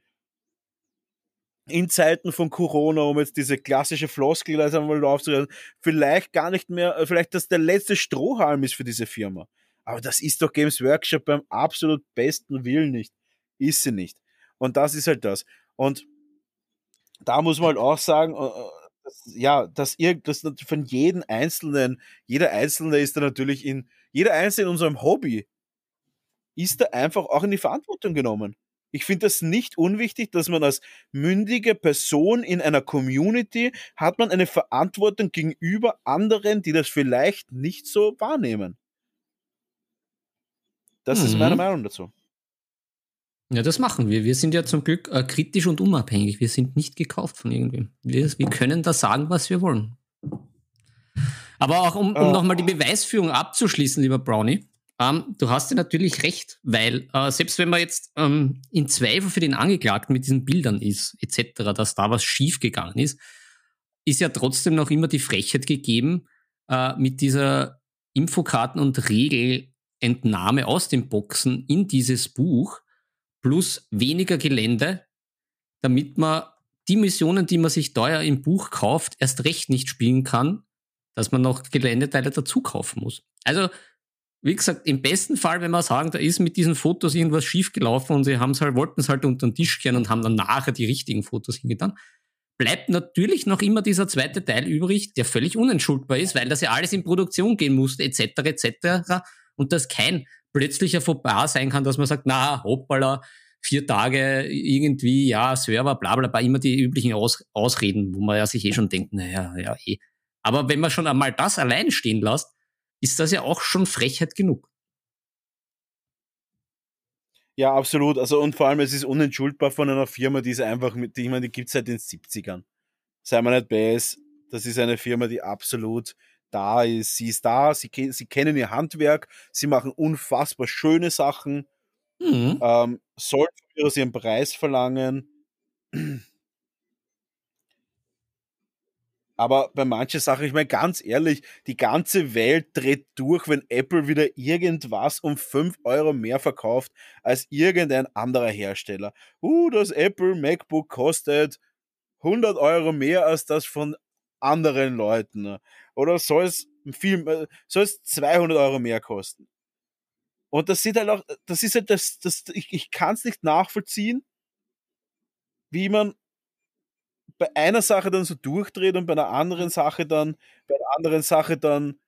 in Zeiten von Corona, um jetzt diese klassische Floskel also einmal aufzuhören, vielleicht gar nicht mehr, äh, vielleicht das der letzte Strohhalm ist für diese Firma. Aber das ist doch Games Workshop beim absolut besten Willen nicht. Ist sie nicht. Und das ist halt das. Und da muss man halt auch sagen, äh, äh, dass, ja, dass ihr, das von jedem Einzelnen, jeder Einzelne ist da natürlich in, jeder Einzelne in unserem Hobby ist da einfach auch in die Verantwortung genommen. Ich finde das nicht unwichtig, dass man als mündige Person in einer Community hat man eine Verantwortung gegenüber anderen, die das vielleicht nicht so wahrnehmen. Das mhm. ist meine. Meinung dazu. Ja, das machen wir. Wir sind ja zum Glück äh, kritisch und unabhängig. Wir sind nicht gekauft von irgendwem. Wir, wir können da sagen, was wir wollen. Aber auch um, um uh. nochmal die Beweisführung abzuschließen, lieber Brownie, ähm, du hast ja natürlich recht, weil äh, selbst wenn man jetzt ähm, in Zweifel für den Angeklagten mit diesen Bildern ist, etc., dass da was schiefgegangen ist, ist ja trotzdem noch immer die Frechheit gegeben, äh, mit dieser Infokarten- und Regelentnahme aus den Boxen in dieses Buch plus weniger Gelände, damit man die Missionen, die man sich teuer im Buch kauft, erst recht nicht spielen kann, dass man noch Geländeteile dazu kaufen muss. Also, wie gesagt, im besten Fall, wenn wir sagen, da ist mit diesen Fotos irgendwas schiefgelaufen und sie haben es halt, wollten es halt unter den Tisch kehren und haben dann nachher die richtigen Fotos hingetan, bleibt natürlich noch immer dieser zweite Teil übrig, der völlig unentschuldbar ist, weil das ja alles in Produktion gehen musste, etc., etc. Und das kein plötzlicher Fauxpas sein kann, dass man sagt, na, hoppala, vier Tage irgendwie, ja, Server, bla bla bla, immer die üblichen Aus Ausreden, wo man ja sich eh schon denkt, naja, ja, eh. Aber wenn man schon einmal das allein stehen lässt, ist das ja auch schon Frechheit genug. Ja, absolut. Also und vor allem, es ist unentschuldbar von einer Firma, die ist einfach mit, die, ich meine, die gibt es seit den 70ern. Sei mal nicht base, das ist eine Firma, die absolut da ist. Sie ist da, sie, sie kennen ihr Handwerk, sie machen unfassbar schöne Sachen. Mhm. Ähm, sollten wir aus ihrem Preis verlangen. Aber bei manchen Sachen, ich meine ganz ehrlich, die ganze Welt dreht durch, wenn Apple wieder irgendwas um 5 Euro mehr verkauft als irgendein anderer Hersteller. Uh, das Apple MacBook kostet 100 Euro mehr als das von anderen Leuten. Oder soll es viel, soll es 200 Euro mehr kosten? Und das sieht halt auch, das ist halt das, das ich, ich kann es nicht nachvollziehen, wie man bei einer Sache dann so durchdreht und bei einer anderen Sache dann, bei einer anderen Sache dann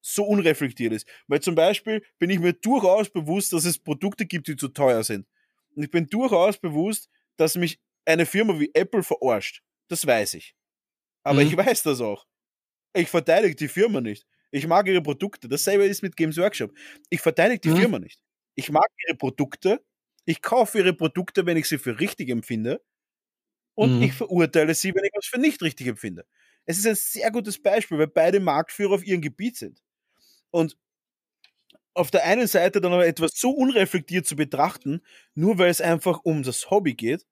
so unreflektiert ist. Weil zum Beispiel bin ich mir durchaus bewusst, dass es Produkte gibt, die zu teuer sind. Und ich bin durchaus bewusst, dass mich eine Firma wie Apple verarscht. Das weiß ich. Aber mhm. ich weiß das auch. Ich verteidige die Firma nicht. Ich mag ihre Produkte. Dasselbe ist mit Games Workshop. Ich verteidige die mhm. Firma nicht. Ich mag ihre Produkte. Ich kaufe ihre Produkte, wenn ich sie für richtig empfinde und mhm. ich verurteile sie, wenn ich was für nicht richtig empfinde. Es ist ein sehr gutes Beispiel, weil beide Marktführer auf ihrem Gebiet sind. Und auf der einen Seite dann aber etwas so unreflektiert zu betrachten, nur weil es einfach um das Hobby geht,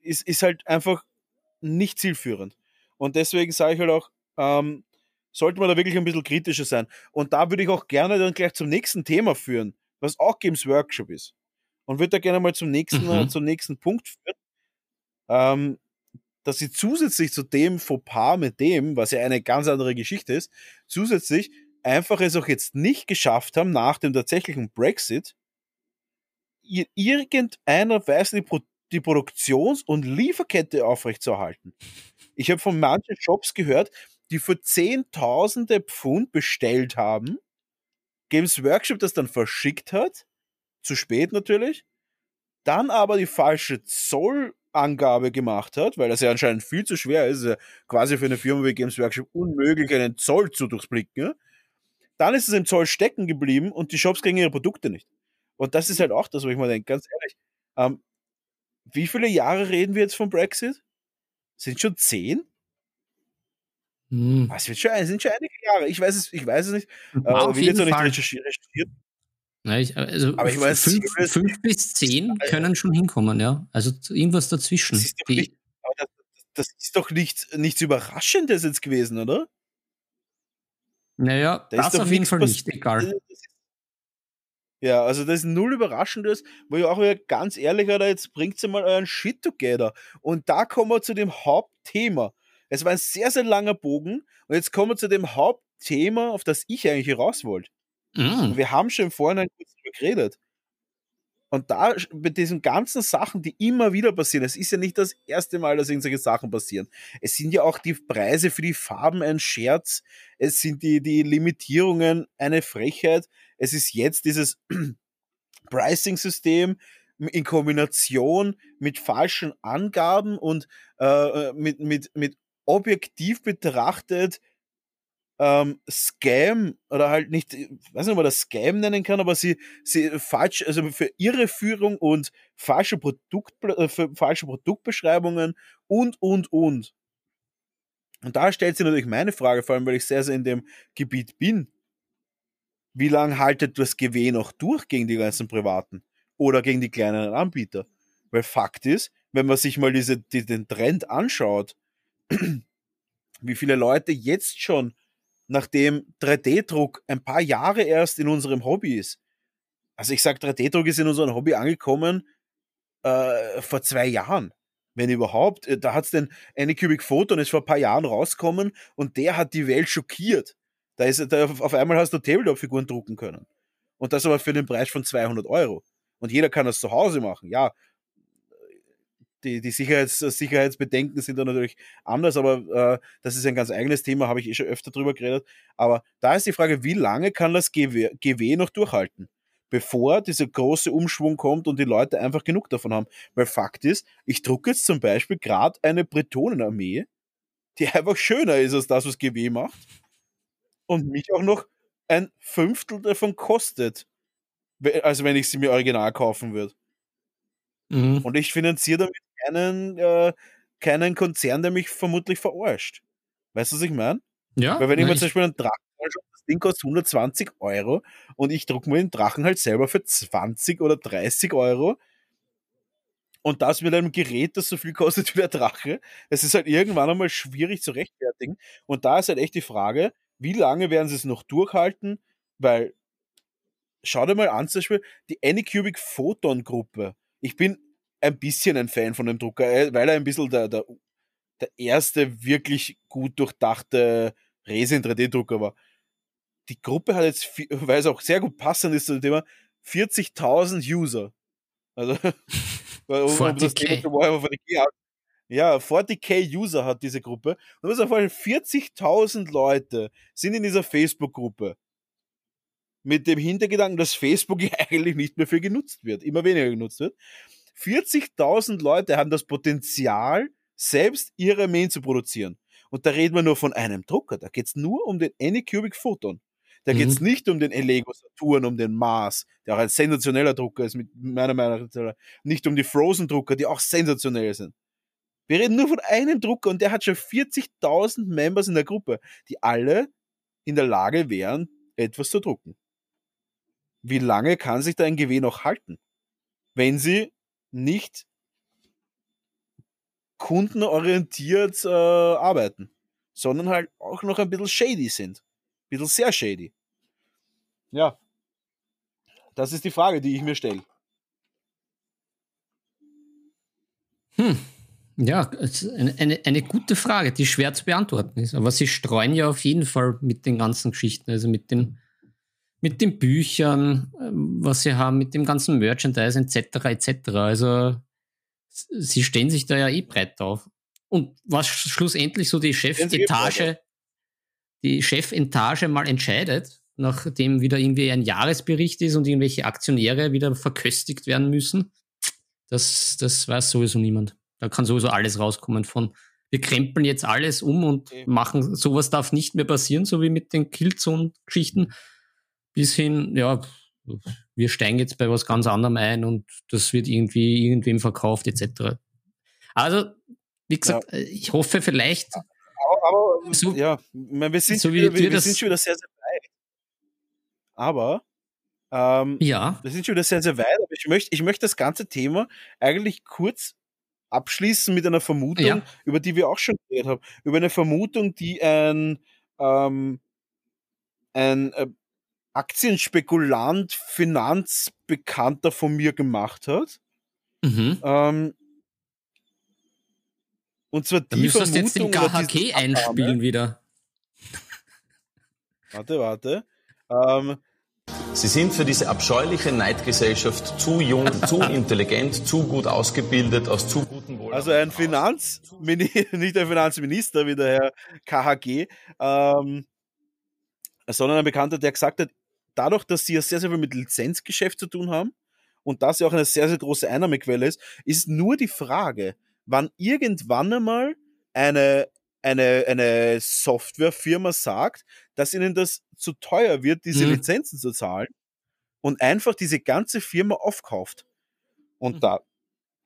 ist, ist halt einfach nicht zielführend. Und deswegen sage ich halt auch, ähm, sollte man da wirklich ein bisschen kritischer sein. Und da würde ich auch gerne dann gleich zum nächsten Thema führen, was auch Games Workshop ist. Und würde da gerne mal zum nächsten, mhm. zum nächsten Punkt führen ähm, dass sie zusätzlich zu dem Fauxpas mit dem, was ja eine ganz andere Geschichte ist, zusätzlich einfach es auch jetzt nicht geschafft haben, nach dem tatsächlichen Brexit, irgendeiner Weise die, Pro die Produktions- und Lieferkette aufrechtzuerhalten. Ich habe von manchen Shops gehört, die für Zehntausende Pfund bestellt haben, Games Workshop das dann verschickt hat, zu spät natürlich, dann aber die falsche Zoll Angabe gemacht hat, weil das ja anscheinend viel zu schwer ist, ja quasi für eine Firma wie Games Workshop unmöglich, einen Zoll zu durchblicken. Dann ist es im Zoll stecken geblieben und die Shops kriegen ihre Produkte nicht. Und das ist halt auch das, wo ich mir denke, ganz ehrlich, ähm, wie viele Jahre reden wir jetzt vom Brexit? Sind schon zehn? Hm. Was wird schon, sind schon einige Jahre. Ich weiß es, ich weiß es nicht. Äh, will jetzt auch nicht recherchiert. Ja, ich, also Aber ich weiß, fünf, fünf bis zehn können schon hinkommen, ja. Also irgendwas dazwischen. Das ist doch, nicht, das, das ist doch nichts, nichts Überraschendes jetzt gewesen, oder? Naja, da das auf jeden Fall nicht, egal. Ja, also das ist null Überraschendes, wo ich auch wieder ganz ehrlich, oder jetzt bringt sie mal euren Shit together. Und da kommen wir zu dem Hauptthema. Es war ein sehr, sehr langer Bogen und jetzt kommen wir zu dem Hauptthema, auf das ich eigentlich raus wollte. Mm. Wir haben schon im Vorhinein kurz darüber geredet. Und da mit diesen ganzen Sachen, die immer wieder passieren, es ist ja nicht das erste Mal, dass irgendwelche Sachen passieren. Es sind ja auch die Preise für die Farben ein Scherz. Es sind die, die Limitierungen eine Frechheit. Es ist jetzt dieses Pricing-System in Kombination mit falschen Angaben und äh, mit, mit, mit objektiv betrachtet ähm, Scam oder halt nicht, ich weiß nicht, ob man das Scam nennen kann, aber sie, sie falsch, also für Irreführung und falsche, Produkt, äh, falsche Produktbeschreibungen und, und, und. Und da stellt sich natürlich meine Frage, vor allem weil ich sehr, sehr in dem Gebiet bin. Wie lange haltet das GW noch durch gegen die ganzen Privaten oder gegen die kleinen Anbieter? Weil Fakt ist, wenn man sich mal diese, die, den Trend anschaut, wie viele Leute jetzt schon nachdem 3D-Druck ein paar Jahre erst in unserem Hobby ist. Also ich sage, 3D-Druck ist in unserem Hobby angekommen äh, vor zwei Jahren, wenn überhaupt. Äh, da hat es den Anycubic Photon ist vor ein paar Jahren rausgekommen und der hat die Welt schockiert. Da ist da auf einmal hast du Tabletop-Figuren drucken können. Und das aber für den Preis von 200 Euro. Und jeder kann das zu Hause machen. Ja, die, die Sicherheits, Sicherheitsbedenken sind da natürlich anders, aber äh, das ist ein ganz eigenes Thema, habe ich eh schon öfter drüber geredet. Aber da ist die Frage, wie lange kann das GW, GW noch durchhalten? Bevor dieser große Umschwung kommt und die Leute einfach genug davon haben. Weil Fakt ist, ich drucke jetzt zum Beispiel gerade eine Bretonenarmee, die einfach schöner ist als das, was GW macht. Und mich auch noch ein Fünftel davon kostet, als wenn ich sie mir original kaufen würde. Mhm. Und ich finanziere damit keinen, äh, keinen Konzern, der mich vermutlich verarscht. Weißt du, was ich meine? Ja. Weil wenn ich mir zum Beispiel einen Drachen anschaue, das Ding kostet 120 Euro und ich drucke mir den Drachen halt selber für 20 oder 30 Euro und das mit einem Gerät, das so viel kostet wie der Drache, es ist halt irgendwann einmal schwierig zu rechtfertigen. Und da ist halt echt die Frage, wie lange werden sie es noch durchhalten? Weil, schau dir mal an, zum Beispiel die Anycubic Photon Gruppe. Ich bin ein bisschen ein Fan von dem Drucker, äh, weil er ein bisschen der, der, der erste wirklich gut durchdachte Resin 3D-Drucker war. Die Gruppe hat jetzt, weil es auch sehr gut passend ist zu dem Thema, 40.000 User. Also, um, um das Thema zu ja, 40k User hat diese Gruppe. Und was auf 40.000 Leute sind in dieser Facebook-Gruppe. Mit dem Hintergedanken, dass Facebook eigentlich nicht mehr für genutzt wird, immer weniger genutzt wird. 40.000 Leute haben das Potenzial, selbst ihre Main zu produzieren. Und da reden wir nur von einem Drucker. Da geht es nur um den Anycubic Photon. Da mhm. geht es nicht um den Elego Saturn, um den Mars, der auch ein sensationeller Drucker ist, mit meiner Meinung nach. Nicht um die Frozen Drucker, die auch sensationell sind. Wir reden nur von einem Drucker und der hat schon 40.000 Members in der Gruppe, die alle in der Lage wären, etwas zu drucken. Wie lange kann sich da ein GW noch halten? Wenn sie nicht kundenorientiert äh, arbeiten, sondern halt auch noch ein bisschen shady sind. Ein bisschen sehr shady. Ja. Das ist die Frage, die ich mir stelle. Hm. Ja, eine, eine, eine, gute Frage, die schwer zu beantworten ist. Aber sie streuen ja auf jeden Fall mit den ganzen Geschichten, also mit den mit den Büchern, ähm, was sie haben, mit dem ganzen Merchandise etc. etc. Also sie stellen sich da ja eh breit auf. Und was schlussendlich so die Chefetage, die Chefetage mal entscheidet, nachdem wieder irgendwie ein Jahresbericht ist und irgendwelche Aktionäre wieder verköstigt werden müssen, das, das weiß sowieso niemand. Da kann sowieso alles rauskommen von wir krempeln jetzt alles um und machen, sowas darf nicht mehr passieren, so wie mit den Killzone-Geschichten bis hin, ja, wir steigen jetzt bei was ganz anderem ein und das wird irgendwie irgendwem verkauft etc. Also, wie gesagt, ja. ich hoffe vielleicht. Aber, aber so, ja, wir, sind, so wie, wir, wir, wir sind schon wieder sehr, sehr weit. Aber ähm, ja. wir sind schon wieder sehr, sehr weit. Aber ich möchte, ich möchte das ganze Thema eigentlich kurz abschließen mit einer Vermutung, ja. über die wir auch schon geredet haben. Über eine Vermutung, die ein, ähm, ein äh, Aktienspekulant, Finanzbekannter von mir gemacht hat. Mhm. Ähm, und zwar die Dann müsstest du jetzt den KHK einspielen wieder. Warte, warte. Ähm, Sie sind für diese abscheuliche Neidgesellschaft zu jung, zu intelligent, zu gut ausgebildet, aus zu guten Wohl. Also ein Finanz, nicht ein Finanzminister wie der Herr KHG, ähm, sondern ein Bekannter, der gesagt hat, dadurch, dass sie ja sehr, sehr viel mit Lizenzgeschäft zu tun haben und das ja auch eine sehr, sehr große Einnahmequelle ist, ist nur die Frage, wann irgendwann einmal eine eine, eine Softwarefirma sagt, dass ihnen das zu teuer wird, diese mhm. Lizenzen zu zahlen und einfach diese ganze Firma aufkauft. Und mhm. da,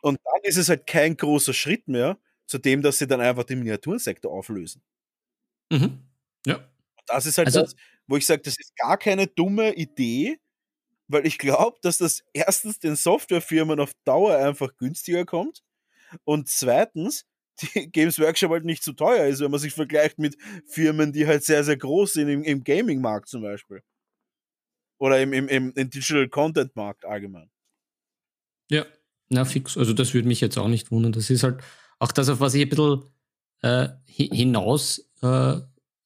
und dann ist es halt kein großer Schritt mehr zu dem, dass sie dann einfach den Miniaturensektor auflösen. Mhm. Ja. Und das ist halt also, das, wo ich sage, das ist gar keine dumme Idee, weil ich glaube, dass das erstens den Softwarefirmen auf Dauer einfach günstiger kommt und zweitens die Games Workshop halt nicht zu teuer ist, wenn man sich vergleicht mit Firmen, die halt sehr, sehr groß sind im, im Gaming-Markt zum Beispiel. Oder im, im, im, im Digital Content-Markt allgemein. Ja, na fix. Also das würde mich jetzt auch nicht wundern. Das ist halt auch das, auf was ich ein bisschen äh, hinaus äh,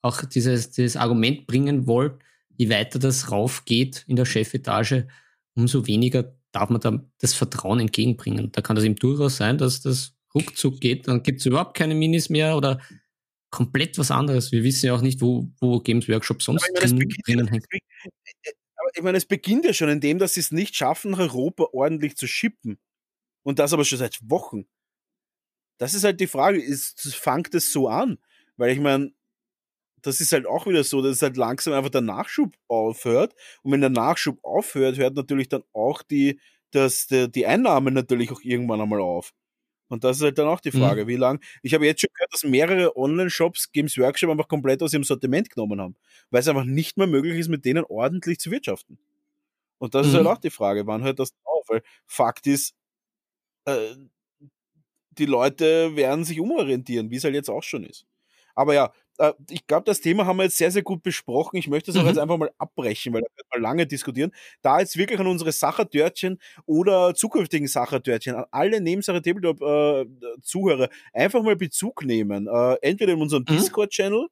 auch dieses, dieses Argument bringen wollte, je weiter das raufgeht in der Chefetage, umso weniger darf man da das Vertrauen entgegenbringen. Da kann das eben durchaus sein, dass das ruckzuck geht, dann gibt es überhaupt keine Minis mehr oder komplett was anderes. Wir wissen ja auch nicht, wo, wo Games Workshop sonst meine, drin, drinnen hängt. Aber ich meine, es beginnt ja schon indem, dass sie es nicht schaffen, nach Europa ordentlich zu shippen. Und das aber schon seit Wochen. Das ist halt die Frage, ist, fängt es so an? Weil ich meine, das ist halt auch wieder so, dass halt langsam einfach der Nachschub aufhört. Und wenn der Nachschub aufhört, hört natürlich dann auch die, das, die, die Einnahmen natürlich auch irgendwann einmal auf. Und das ist halt dann auch die mhm. Frage, mhm. wie lange. Ich habe jetzt schon gehört, dass mehrere Online-Shops Games Workshop einfach komplett aus ihrem Sortiment genommen haben, weil es einfach nicht mehr möglich ist, mit denen ordentlich zu wirtschaften. Und das mhm. ist halt mhm. auch die Frage, wann hört das auf? Weil Fakt ist, äh, die Leute werden sich umorientieren, wie es halt jetzt auch schon ist. Aber ja, ich glaube, das Thema haben wir jetzt sehr, sehr gut besprochen. Ich möchte es auch mhm. jetzt einfach mal abbrechen, weil da wird mal lange diskutieren. Da jetzt wirklich an unsere Sachertörtchen oder zukünftigen Sachertörtchen, an alle Nebensache Tabletop-Zuhörer äh, einfach mal Bezug nehmen. Äh, entweder in unserem mhm. Discord-Channel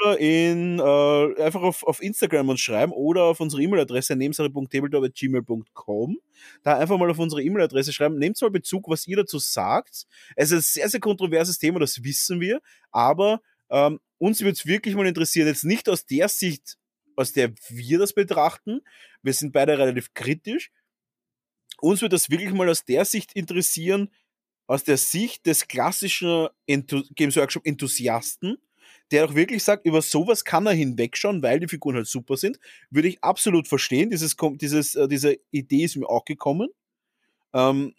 oder in, äh, einfach auf, auf Instagram uns schreiben oder auf unsere E-Mail-Adresse nebensache.tabletop.gmail.com. Da einfach mal auf unsere E-Mail-Adresse schreiben. Nehmt mal Bezug, was ihr dazu sagt. Es ist ein sehr, sehr kontroverses Thema, das wissen wir, aber ähm, uns würde es wirklich mal interessieren, jetzt nicht aus der Sicht, aus der wir das betrachten. Wir sind beide relativ kritisch. Uns würde das wirklich mal aus der Sicht interessieren, aus der Sicht des klassischen Entu Games Workshop Enthusiasten, der auch wirklich sagt, über sowas kann er hinwegschauen, weil die Figuren halt super sind, würde ich absolut verstehen. Dieses, dieses, äh, diese Idee ist mir auch gekommen. Ähm,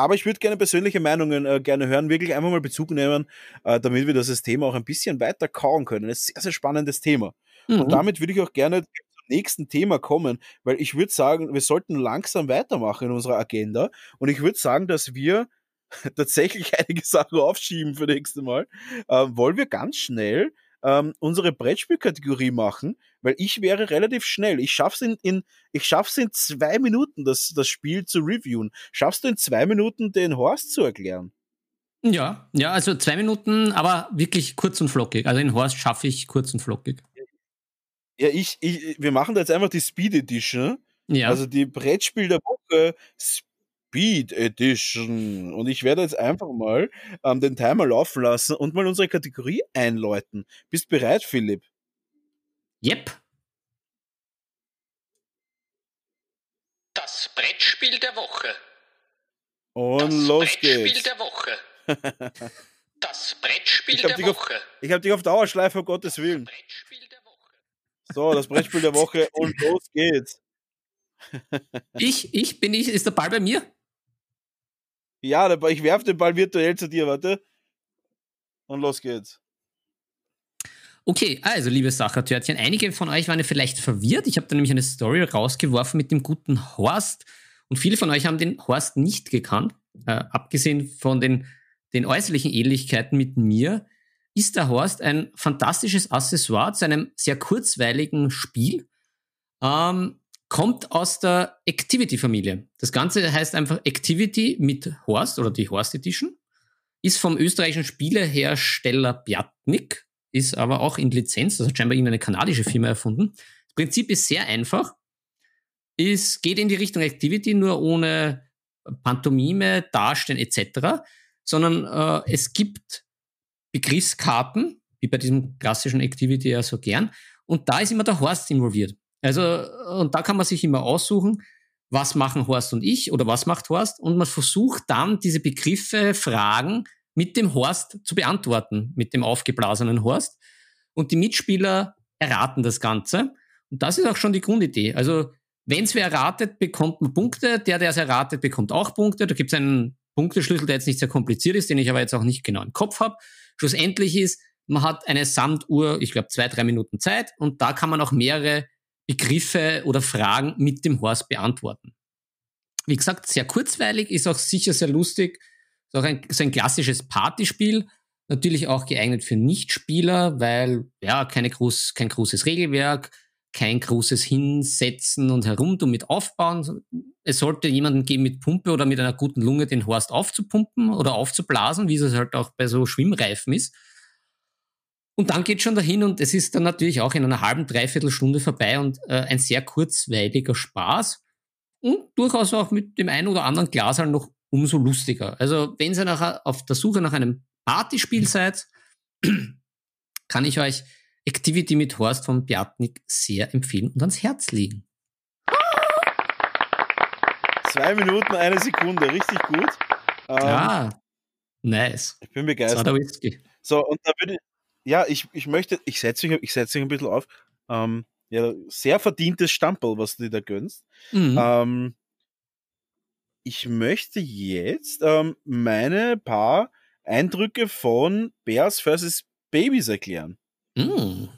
aber ich würde gerne persönliche Meinungen äh, gerne hören, wirklich einfach mal Bezug nehmen, äh, damit wir das Thema auch ein bisschen weiter kauen können. Ein sehr, sehr spannendes Thema. Mhm. Und damit würde ich auch gerne zum nächsten Thema kommen, weil ich würde sagen, wir sollten langsam weitermachen in unserer Agenda. Und ich würde sagen, dass wir tatsächlich einige Sachen aufschieben für nächste Mal. Äh, wollen wir ganz schnell ähm, unsere Brettspielkategorie machen, weil ich wäre relativ schnell. Ich schaff's in, in ich schaff's in zwei Minuten, das, das Spiel zu reviewen. Schaffst du in zwei Minuten den Horst zu erklären? Ja, ja, also zwei Minuten, aber wirklich kurz und flockig. Also den Horst schaffe ich kurz und flockig. Ja, ich, ich, wir machen da jetzt einfach die Speed Edition. Ja. Also die Brettspiel der Woche Speed Edition. Und ich werde jetzt einfach mal ähm, den Timer laufen lassen und mal unsere Kategorie einläuten. Bist bereit, Philipp? Yep. Das Brettspiel der Woche. Und das los Brettspiel geht's. der Woche. Das Brettspiel der Woche. Auf, ich habe dich auf Dauerschleife, um Gottes Willen. Das Brettspiel der Woche. So, das Brettspiel der Woche und los geht's. ich, ich bin ich, ist der Ball bei mir? Ja, ich werfe den Ball virtuell zu dir, warte. Und los geht's. Okay, also liebe Sachertörtchen, einige von euch waren ja vielleicht verwirrt. Ich habe da nämlich eine Story rausgeworfen mit dem guten Horst. Und viele von euch haben den Horst nicht gekannt. Äh, abgesehen von den, den äußerlichen Ähnlichkeiten mit mir, ist der Horst ein fantastisches Accessoire zu einem sehr kurzweiligen Spiel. Ähm, kommt aus der Activity-Familie. Das Ganze heißt einfach Activity mit Horst oder die Horst Edition. Ist vom österreichischen Spielehersteller Bjatnik, ist aber auch in Lizenz, das hat scheinbar irgendeine kanadische Firma erfunden. Das Prinzip ist sehr einfach. Es geht in die Richtung Activity, nur ohne Pantomime, Darstellen etc., sondern äh, es gibt Begriffskarten, wie bei diesem klassischen Activity ja so gern, und da ist immer der Horst involviert. Also, und da kann man sich immer aussuchen, was machen Horst und ich oder was macht Horst und man versucht dann diese Begriffe, Fragen mit dem Horst zu beantworten, mit dem aufgeblasenen Horst. Und die Mitspieler erraten das Ganze. Und das ist auch schon die Grundidee. Also, wenn es wer erratet, bekommt man Punkte. Der, der es erratet, bekommt auch Punkte. Da gibt es einen Punkteschlüssel, der jetzt nicht sehr kompliziert ist, den ich aber jetzt auch nicht genau im Kopf habe. Schlussendlich ist, man hat eine Sanduhr, ich glaube, zwei, drei Minuten Zeit und da kann man auch mehrere Begriffe oder Fragen mit dem Horst beantworten. Wie gesagt, sehr kurzweilig, ist auch sicher sehr lustig. Ist auch ein, so ein klassisches Partyspiel. Natürlich auch geeignet für Nichtspieler, weil ja keine groß, kein großes Regelwerk, kein großes Hinsetzen und Herumtun mit Aufbauen. Es sollte jemanden geben mit Pumpe oder mit einer guten Lunge den Horst aufzupumpen oder aufzublasen, wie es halt auch bei so Schwimmreifen ist. Und dann geht schon dahin und es ist dann natürlich auch in einer halben, dreiviertel Stunde vorbei und äh, ein sehr kurzweiliger Spaß und durchaus auch mit dem einen oder anderen Glas halt noch umso lustiger. Also wenn ihr nachher auf der Suche nach einem Partyspiel seid, kann ich euch Activity mit Horst von Bjartnik sehr empfehlen und ans Herz legen. Zwei Minuten, eine Sekunde, richtig gut. Ähm, ah, nice. Ich bin begeistert. So, und da würde ich, ja, ich, ich möchte, ich setze mich, ich setze mich ein bisschen auf. Ähm, ja, sehr verdientes Stamperl, was du dir da gönnst. Mhm. Ähm, ich möchte jetzt ähm, meine paar Eindrücke von Bears vs. Babies erklären. Mhm.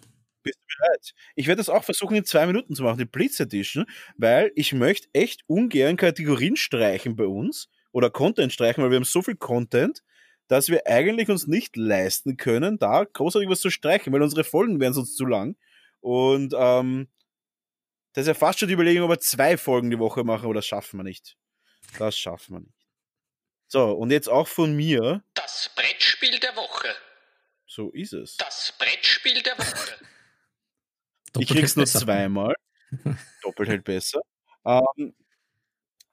Bist du bereit? Ich werde das auch versuchen in zwei Minuten zu machen, die Blitz Edition, weil ich möchte echt ungern Kategorien streichen bei uns oder Content streichen, weil wir haben so viel Content, dass wir eigentlich uns nicht leisten können, da großartig was zu streichen, weil unsere Folgen wären sonst zu lang. Und ähm, das ist ja fast schon die Überlegung, ob wir zwei Folgen die Woche machen, aber das schaffen wir nicht. Das schaffen wir nicht. So, und jetzt auch von mir. Das Brettspiel der Woche. So ist es. Das Brettspiel der Woche. ich krieg's nur zweimal. Doppelt hält besser. Ähm,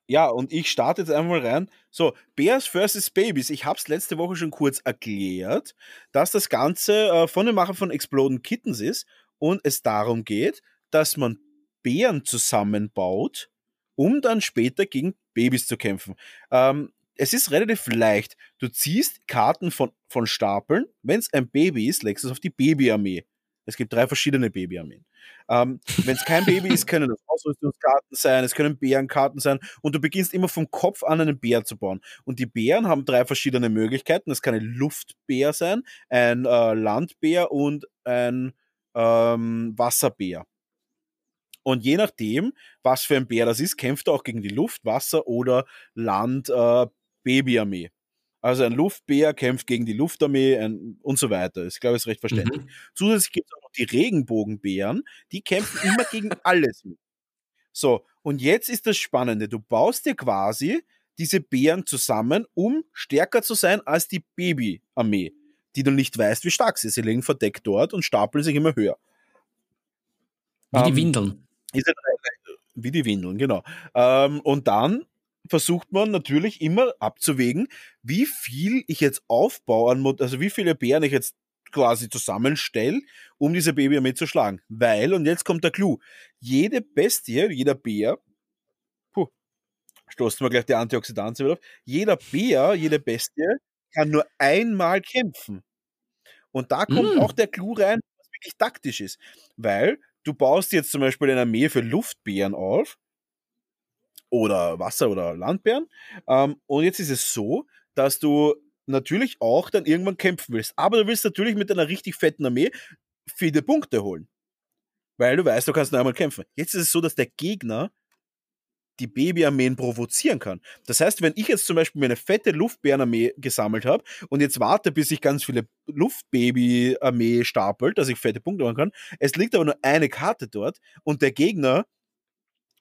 ja, und ich starte jetzt einmal rein. So, Bears vs. Babies. Ich habe es letzte Woche schon kurz erklärt, dass das Ganze äh, von dem Macher von Exploding Kittens ist und es darum geht, dass man Bären zusammenbaut, um dann später gegen Babys zu kämpfen. Ähm, es ist relativ leicht. Du ziehst Karten von, von Stapeln. Wenn es ein Baby ist, legst du es auf die Babyarmee. Es gibt drei verschiedene Babyarmeen. Ähm, Wenn es kein Baby ist, können das Ausrüstungskarten sein, es können Bärenkarten sein und du beginnst immer vom Kopf an einen Bär zu bauen. Und die Bären haben drei verschiedene Möglichkeiten. Es kann ein Luftbär sein, ein äh, Landbär und ein ähm, Wasserbär. Und je nachdem, was für ein Bär das ist, kämpft er auch gegen die Luft, Wasser oder Land äh, Babyarmee. Also ein Luftbär kämpft gegen die Luftarmee ein, und so weiter. Ich glaube, es ist recht verständlich. Mhm. Zusätzlich gibt es auch noch die Regenbogenbären, die kämpfen immer gegen alles mit. So, und jetzt ist das Spannende. Du baust dir quasi diese Bären zusammen, um stärker zu sein als die Babyarmee, die du nicht weißt, wie stark sie ist. Sie liegen verdeckt dort und stapeln sich immer höher. Wie die ähm, Windeln. wie die Windeln, genau. Ähm, und dann versucht man natürlich immer abzuwägen, wie viel ich jetzt aufbaue, also wie viele Bären ich jetzt quasi zusammenstelle, um diese Babyarmee zu schlagen. Weil, und jetzt kommt der Clou, jede Bestie, jeder Bär, puh, stoßen wir gleich die Antioxidantien wieder auf, jeder Bär, jede Bestie kann nur einmal kämpfen. Und da kommt mm. auch der Clou rein, was wirklich taktisch ist. Weil du baust jetzt zum Beispiel eine Armee für Luftbären auf oder Wasser- oder Landbären. Ähm, und jetzt ist es so, dass du natürlich auch dann irgendwann kämpfen willst. Aber du willst natürlich mit einer richtig fetten Armee viele Punkte holen. Weil du weißt, du kannst noch einmal kämpfen. Jetzt ist es so, dass der Gegner die Babyarmeen provozieren kann. Das heißt, wenn ich jetzt zum Beispiel mir eine fette Luftbärenarmee gesammelt habe und jetzt warte, bis ich ganz viele Luftbabyarmee stapelt, dass ich fette Punkte machen kann, es liegt aber nur eine Karte dort und der Gegner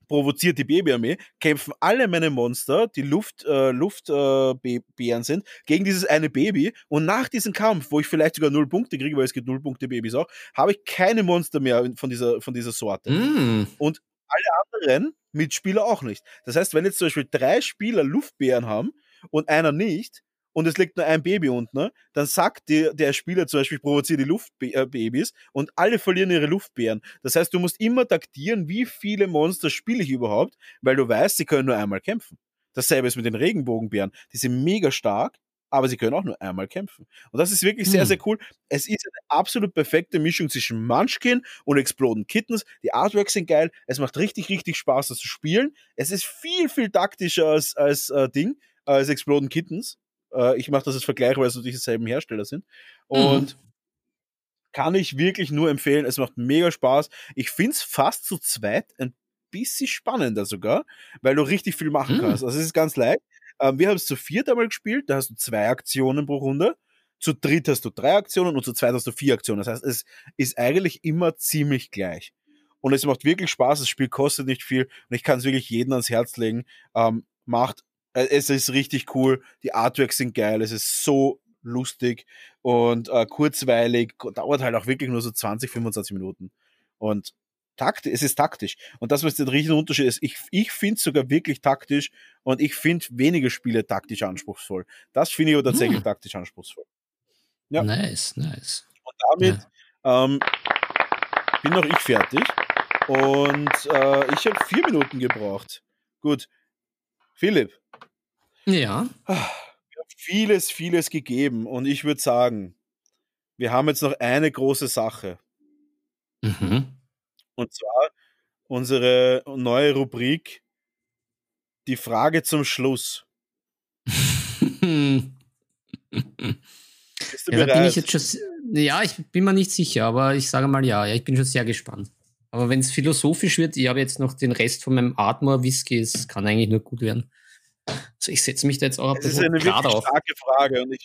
provoziert die Babyarmee, kämpfen alle meine Monster, die Luft, äh, Luftbären äh, sind, gegen dieses eine Baby. Und nach diesem Kampf, wo ich vielleicht sogar null Punkte kriege, weil es gibt null Punkte Babys auch, habe ich keine Monster mehr von dieser, von dieser Sorte. Mm. Und alle anderen Mitspieler auch nicht. Das heißt, wenn jetzt zum Beispiel drei Spieler Luftbären haben und einer nicht, und es liegt nur ein Baby unten, ne? dann sagt der, der Spieler zum Beispiel, ich provoziere die Luftbabys und alle verlieren ihre Luftbären. Das heißt, du musst immer taktieren, wie viele Monster spiele ich überhaupt, weil du weißt, sie können nur einmal kämpfen. Dasselbe ist mit den Regenbogenbären. Die sind mega stark, aber sie können auch nur einmal kämpfen. Und das ist wirklich sehr, hm. sehr cool. Es ist eine absolut perfekte Mischung zwischen Munchkin und Exploding Kittens. Die Artworks sind geil. Es macht richtig, richtig Spaß, das zu spielen. Es ist viel, viel taktischer als, als äh, Ding, als Exploding Kittens. Äh, ich mache das als Vergleich, weil es natürlich dieselben Hersteller sind. Mhm. Und mhm. kann ich wirklich nur empfehlen. Es macht mega Spaß. Ich finde es fast zu zweit ein bisschen spannender sogar, weil du richtig viel machen mhm. kannst. Also es ist ganz leicht. Ähm, wir haben es zu viert einmal gespielt, da hast du zwei Aktionen pro Runde. Zu dritt hast du drei Aktionen und zu zweit hast du vier Aktionen. Das heißt, es ist eigentlich immer ziemlich gleich. Und es macht wirklich Spaß, das Spiel kostet nicht viel und ich kann es wirklich jedem ans Herz legen. Ähm, macht, es ist richtig cool, die Artworks sind geil, es ist so lustig und äh, kurzweilig, dauert halt auch wirklich nur so 20, 25 Minuten. Und taktisch, es ist taktisch. Und das, was der riesen Unterschied ist, ich, ich finde es sogar wirklich taktisch und ich finde wenige Spiele taktisch anspruchsvoll. Das finde ich aber tatsächlich hm. taktisch anspruchsvoll. Ja. Nice, nice. Und damit ja. ähm, bin noch ich fertig. Und äh, ich habe vier Minuten gebraucht. Gut. Philipp. Ja. Wir haben vieles, vieles gegeben. Und ich würde sagen, wir haben jetzt noch eine große Sache. Mhm. Und zwar unsere neue Rubrik Die Frage zum Schluss. Bist du ja, bin ich jetzt schon, ja, ich bin mir nicht sicher, aber ich sage mal ja, ja ich bin schon sehr gespannt. Aber wenn es philosophisch wird, ich habe jetzt noch den Rest von meinem Atmor Whisky, es kann eigentlich nur gut werden. Also ich setze mich da jetzt auch ein bisschen Das ist eine wirklich starke Frage und ich,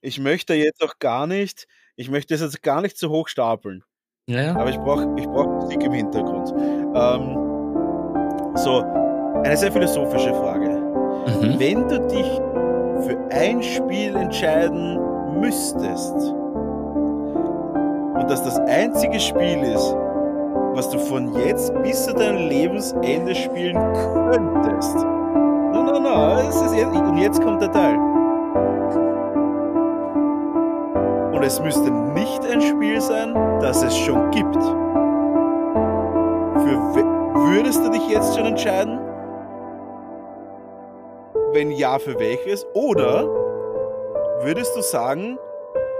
ich möchte jetzt auch gar nicht, ich möchte es jetzt gar nicht zu hoch stapeln. Ja. Aber ich brauche ich brauch Musik im Hintergrund. Ähm, so, eine sehr philosophische Frage. Mhm. Wenn du dich für ein Spiel entscheiden müsstest und das das einzige Spiel ist, was du von jetzt bis zu deinem Lebensende spielen könntest. Na, na, na, und jetzt kommt der Teil. Und es müsste nicht ein Spiel sein, das es schon gibt. Für würdest du dich jetzt schon entscheiden? Wenn ja, für welches? Oder würdest du sagen,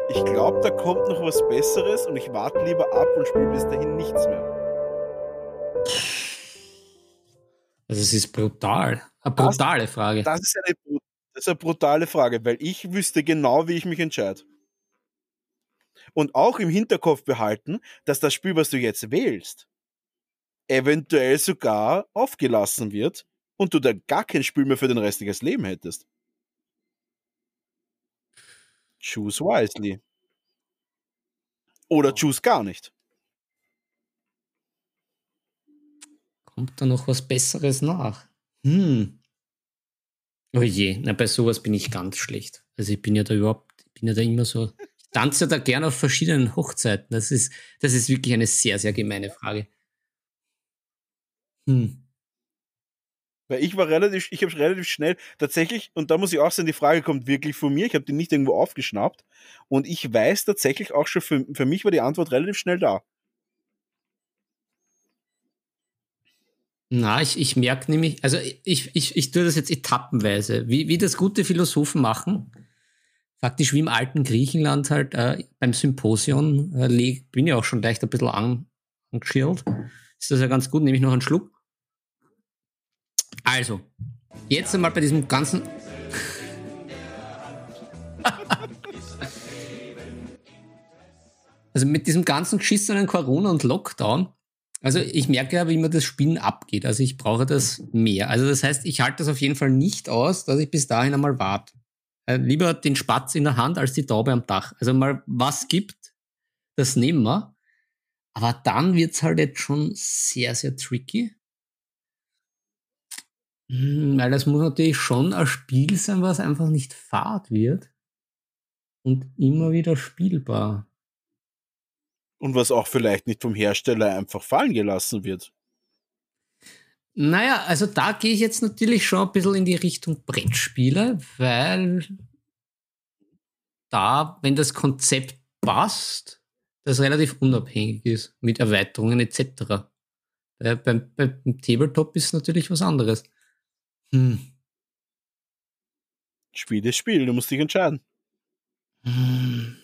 ich glaube, da kommt noch was Besseres und ich warte lieber ab und spiele bis dahin nichts mehr? Also es ist brutal. Eine brutale das, Frage. Das ist, eine, das ist eine brutale Frage, weil ich wüsste genau, wie ich mich entscheide und auch im Hinterkopf behalten, dass das Spiel, was du jetzt wählst, eventuell sogar aufgelassen wird und du da gar kein Spiel mehr für den Rest deines Lebens hättest. Choose wisely. Oder choose gar nicht. Kommt da noch was Besseres nach? Hm. Oh je, na, bei sowas bin ich ganz schlecht. Also ich bin ja da überhaupt, ich bin ja da immer so tanze da gerne auf verschiedenen Hochzeiten? Das ist, das ist wirklich eine sehr, sehr gemeine Frage. Hm. Weil ich war relativ, ich habe relativ schnell tatsächlich, und da muss ich auch sagen, die Frage kommt wirklich von mir, ich habe die nicht irgendwo aufgeschnappt und ich weiß tatsächlich auch schon, für, für mich war die Antwort relativ schnell da. Na, ich, ich merke nämlich, also ich, ich, ich tue das jetzt etappenweise, wie, wie das gute Philosophen machen faktisch wie im alten Griechenland halt äh, beim Symposion, äh, bin ja auch schon leicht ein bisschen an, angeschirrt. Ist das ja ganz gut, nehme ich noch einen Schluck. Also, jetzt einmal bei diesem ganzen. also mit diesem ganzen geschissenen Corona und Lockdown. Also ich merke ja, wie immer das Spielen abgeht. Also ich brauche das mehr. Also das heißt, ich halte das auf jeden Fall nicht aus, dass ich bis dahin einmal warte. Äh, lieber den Spatz in der Hand als die Taube am Dach. Also mal was gibt, das nehmen wir. Aber dann wird's halt jetzt schon sehr, sehr tricky. Hm, weil das muss natürlich schon ein Spiel sein, was einfach nicht fad wird. Und immer wieder spielbar. Und was auch vielleicht nicht vom Hersteller einfach fallen gelassen wird. Naja, also da gehe ich jetzt natürlich schon ein bisschen in die Richtung Brettspiele, weil da, wenn das Konzept passt, das relativ unabhängig ist mit Erweiterungen etc. Äh, beim, beim Tabletop ist natürlich was anderes. Hm. Spiel ist Spiel, du musst dich entscheiden. Hm.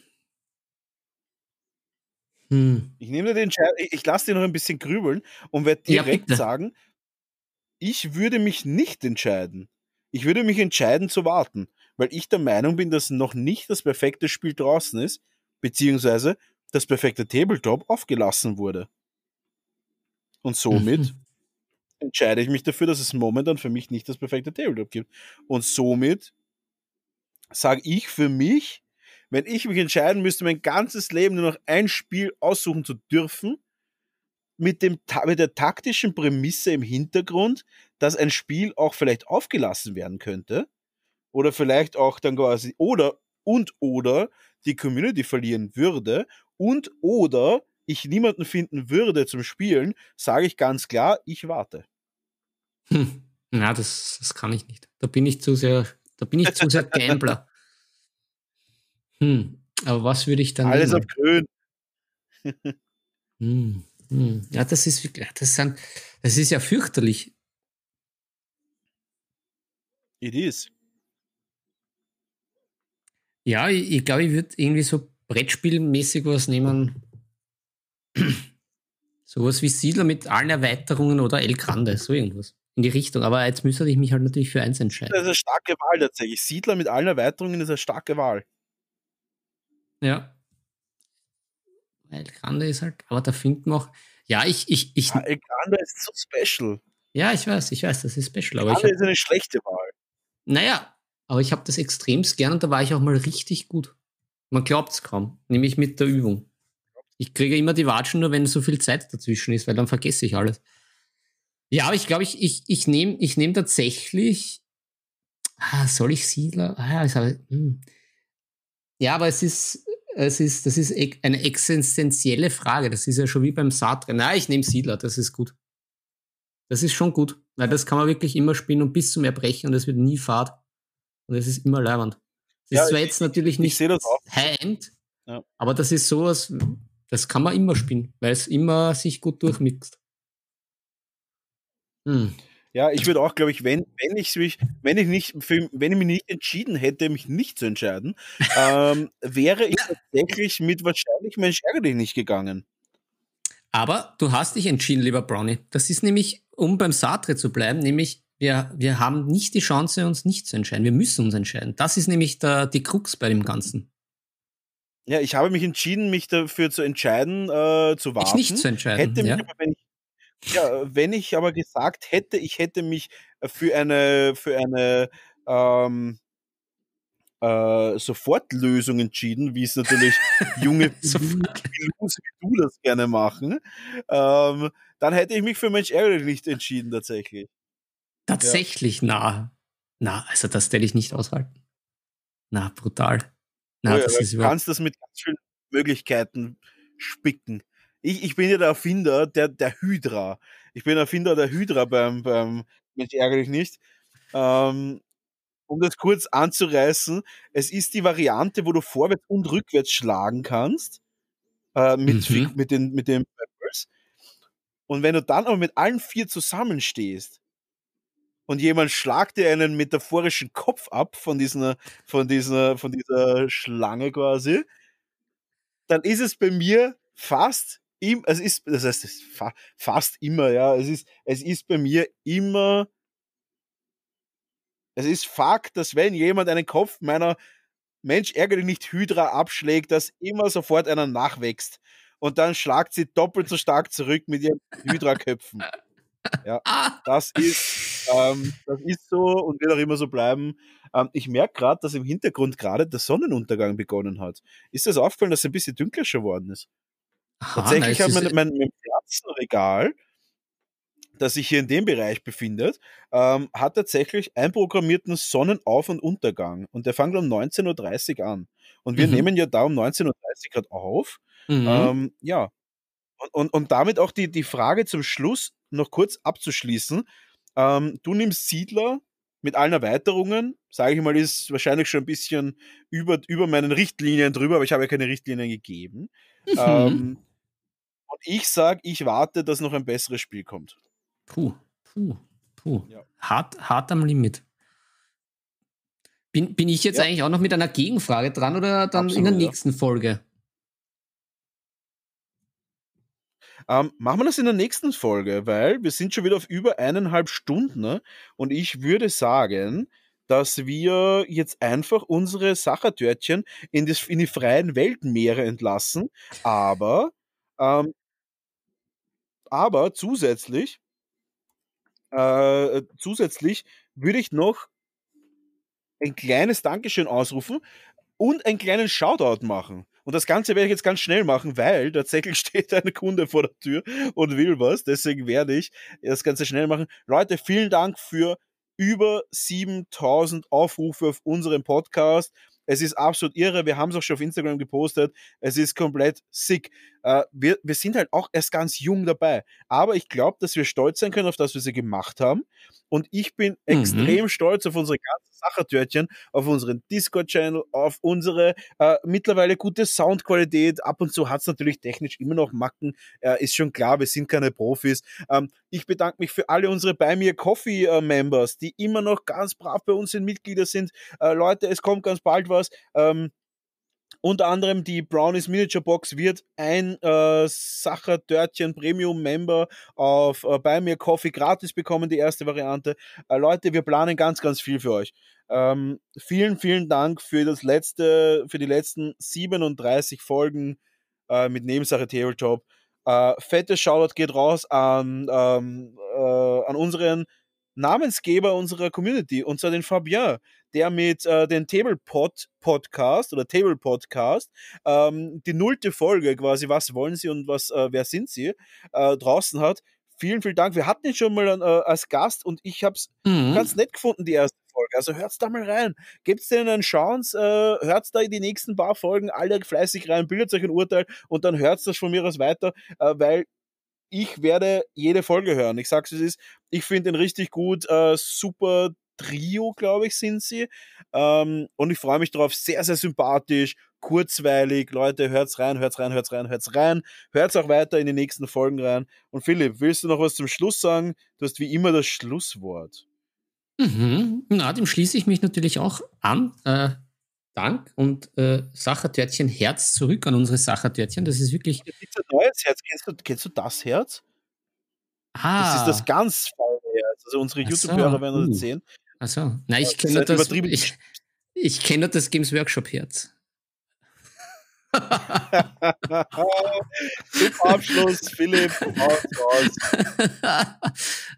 Hm. Ich nehme den Entscheidung, ich, ich lasse dir noch ein bisschen grübeln und werde direkt ja, sagen, ich würde mich nicht entscheiden. Ich würde mich entscheiden zu warten, weil ich der Meinung bin, dass noch nicht das perfekte Spiel draußen ist, beziehungsweise das perfekte Tabletop aufgelassen wurde. Und somit mhm. entscheide ich mich dafür, dass es momentan für mich nicht das perfekte Tabletop gibt. Und somit sage ich für mich, wenn ich mich entscheiden müsste, mein ganzes Leben nur noch ein Spiel aussuchen zu dürfen, mit, dem, mit der taktischen Prämisse im Hintergrund, dass ein Spiel auch vielleicht aufgelassen werden könnte, oder vielleicht auch dann quasi, oder und oder die Community verlieren würde und oder ich niemanden finden würde zum Spielen, sage ich ganz klar, ich warte. Hm. Na, das, das kann ich nicht. Da bin ich zu sehr, da bin ich zu sehr Gambler. Hm. Aber was würde ich dann. Alles nehmen? auf grün. hm. Hm. Ja, das ist wirklich, das, sind, das ist ja fürchterlich. It is. Ja, ich, ich glaube, ich würde irgendwie so Brettspielmäßig was nehmen. Sowas wie Siedler mit allen Erweiterungen oder El Grande, so irgendwas. In die Richtung. Aber jetzt müsste ich mich halt natürlich für eins entscheiden. Das ist eine starke Wahl tatsächlich. Siedler mit allen Erweiterungen ist eine starke Wahl. Ja. El Grande ist halt, aber da findet man auch. Ja, ich. ich, ich ja, El Grande ist so special. Ja, ich weiß, ich weiß, das ist special. Aber Grande ist eine schlechte Wahl. Naja, aber ich habe das extremst gern und da war ich auch mal richtig gut. Man glaubt es kaum, nämlich mit der Übung. Ich kriege immer die Watschen nur, wenn so viel Zeit dazwischen ist, weil dann vergesse ich alles. Ja, aber ich glaube, ich, ich, ich nehme ich nehm tatsächlich. Ah, soll ich Siedler? Ah, ich habe, hm. Ja, aber es ist, es ist, das ist eine existenzielle Frage. Das ist ja schon wie beim Saatrennen. Nein, ich nehme Siedler, das ist gut. Das ist schon gut, weil das kann man wirklich immer spielen und bis zum Erbrechen und es wird nie fad. Und es ist immer leibend. Das ja, ist zwar ich, jetzt natürlich nicht High-End, ja. aber das ist sowas, das kann man immer spielen, weil es immer sich gut durchmixt. Hm. Ja, ich würde auch, glaube ich, wenn, wenn ich mich, wenn ich nicht, wenn ich mich nicht entschieden hätte, mich nicht zu entscheiden, ähm, wäre ich tatsächlich mit wahrscheinlich Mensch ärgerlich nicht gegangen. Aber du hast dich entschieden, lieber Brownie. Das ist nämlich, um beim Sartre zu bleiben, nämlich wir, wir haben nicht die Chance, uns nicht zu entscheiden. Wir müssen uns entscheiden. Das ist nämlich der, die Krux bei dem Ganzen. Ja, ich habe mich entschieden, mich dafür zu entscheiden, äh, zu warten. Ich nicht zu entscheiden. Hätte ja? aber, wenn, ich, ja, wenn ich aber gesagt hätte, ich hätte mich für eine, für eine ähm, äh, Sofortlösung entschieden, wie es natürlich junge wie du das gerne machen, ähm, dann hätte ich mich für Mensch ärgerlich nicht entschieden tatsächlich. Tatsächlich, ja. na. Na, also das werde ich nicht aushalten. Na, brutal. Na, ja, das ist du kannst das mit ganz vielen Möglichkeiten spicken. Ich, ich bin ja der Erfinder der, der Hydra. Ich bin Erfinder der Hydra beim, beim Mensch ärgerlich nicht. Ähm, um das kurz anzureißen, es ist die Variante, wo du vorwärts und rückwärts schlagen kannst. Äh, mit, mhm. mit, den, mit den Peppers. Und wenn du dann aber mit allen vier zusammenstehst, und jemand schlagt dir einen metaphorischen Kopf ab von dieser, von dieser, von dieser Schlange quasi, dann ist es bei mir fast im, es ist, das heißt, es fa fast immer, ja, es ist, es ist bei mir immer, es ist Fakt, dass wenn jemand einen Kopf meiner Mensch ärgerlich nicht Hydra abschlägt, dass immer sofort einer nachwächst. Und dann schlagt sie doppelt so stark zurück mit ihren Hydra-Köpfen. Ja, das ist, ähm, das ist so und wird auch immer so bleiben. Ähm, ich merke gerade, dass im Hintergrund gerade der Sonnenuntergang begonnen hat. Ist das aufgefallen, dass es ein bisschen dunkler geworden ist? Aha, Tatsächlich hat mein, mein, mein Platzenregal, das sich hier in dem Bereich befindet, ähm, hat tatsächlich einprogrammierten Sonnenauf- und Untergang. Und der fängt um 19.30 Uhr an. Und wir mhm. nehmen ja da um 19.30 Uhr gerade auf. Mhm. Ähm, ja, und, und, und damit auch die, die Frage zum Schluss noch kurz abzuschließen. Ähm, du nimmst Siedler mit allen Erweiterungen, sage ich mal, ist wahrscheinlich schon ein bisschen über, über meinen Richtlinien drüber, aber ich habe ja keine Richtlinien gegeben. Mhm. Ähm, und ich sage, ich warte, dass noch ein besseres Spiel kommt. Puh, puh, puh. Ja. Hart, hart am Limit. Bin, bin ich jetzt ja. eigentlich auch noch mit einer Gegenfrage dran oder dann Absolut, in der nächsten ja. Folge? Ähm, machen wir das in der nächsten Folge, weil wir sind schon wieder auf über eineinhalb Stunden ne? und ich würde sagen, dass wir jetzt einfach unsere Sachertörtchen in, das, in die freien Weltmeere entlassen, aber, ähm, aber zusätzlich, äh, zusätzlich würde ich noch ein kleines Dankeschön ausrufen und einen kleinen Shoutout machen. Und das Ganze werde ich jetzt ganz schnell machen, weil tatsächlich steht ein Kunde vor der Tür und will was. Deswegen werde ich das Ganze schnell machen. Leute, vielen Dank für über 7000 Aufrufe auf unserem Podcast. Es ist absolut irre. Wir haben es auch schon auf Instagram gepostet. Es ist komplett sick. Äh, wir, wir sind halt auch erst ganz jung dabei. Aber ich glaube, dass wir stolz sein können auf das, was wir gemacht haben. Und ich bin mhm. extrem stolz auf unsere ganzen Sachertörtchen, auf unseren Discord-Channel, auf unsere äh, mittlerweile gute Soundqualität. Ab und zu hat es natürlich technisch immer noch Macken. Äh, ist schon klar, wir sind keine Profis. Ähm, ich bedanke mich für alle unsere bei mir Coffee-Members, die immer noch ganz brav bei uns sind, Mitglieder sind. Äh, Leute, es kommt ganz bald was. Ähm, unter anderem die Brownies Miniature Box wird ein äh, Sacher Dörtchen Premium Member auf äh, bei mir Coffee gratis bekommen, die erste Variante. Äh, Leute, wir planen ganz, ganz viel für euch. Ähm, vielen, vielen Dank für das letzte, für die letzten 37 Folgen äh, mit Nebensache Tabletop. Äh, fettes Shoutout geht raus an, ähm, äh, an unseren Namensgeber unserer Community, und zwar den Fabien, der mit äh, den Tablepod Podcast oder Table Podcast ähm, die nullte Folge quasi, was wollen Sie und was, äh, wer sind Sie, äh, draußen hat. Vielen, vielen Dank. Wir hatten ihn schon mal äh, als Gast und ich habe es mhm. ganz nett gefunden, die erste Folge. Also hört's da mal rein. Gebt's denen einen Chance, äh, hört's da in die nächsten paar Folgen alle fleißig rein, bildet euch ein Urteil und dann hört's das von mir aus weiter, äh, weil ich werde jede Folge hören. Ich sag's, es ist, ich finde ihn richtig gut, äh, super Trio, glaube ich, sind sie. Ähm, und ich freue mich darauf, sehr, sehr sympathisch, kurzweilig. Leute, hört's rein, hört's rein, hört's rein, hört's rein. Hört's auch weiter in die nächsten Folgen rein. Und Philipp, willst du noch was zum Schluss sagen? Du hast wie immer das Schlusswort. Mhm. Na, dem schließe ich mich natürlich auch an. Äh, Dank und äh, Sachertörtchen Herz zurück an unsere Sachertörtchen. Das ist wirklich. Das ist ein neues Herz. Kennst du, kennst du das Herz? Ah. Das ist das ganz feine Herz. Also unsere YouTube-Hörer werden das uh. sehen. Achso. Nein, ich kenne das. das ich, ich kenne das Games Workshop Herz. Zum Abschluss, Philipp,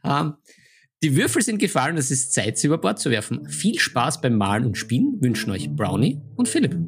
um, die Würfel sind gefallen, es ist Zeit, sie über Bord zu werfen. Viel Spaß beim Malen und Spielen wünschen euch Brownie und Philipp.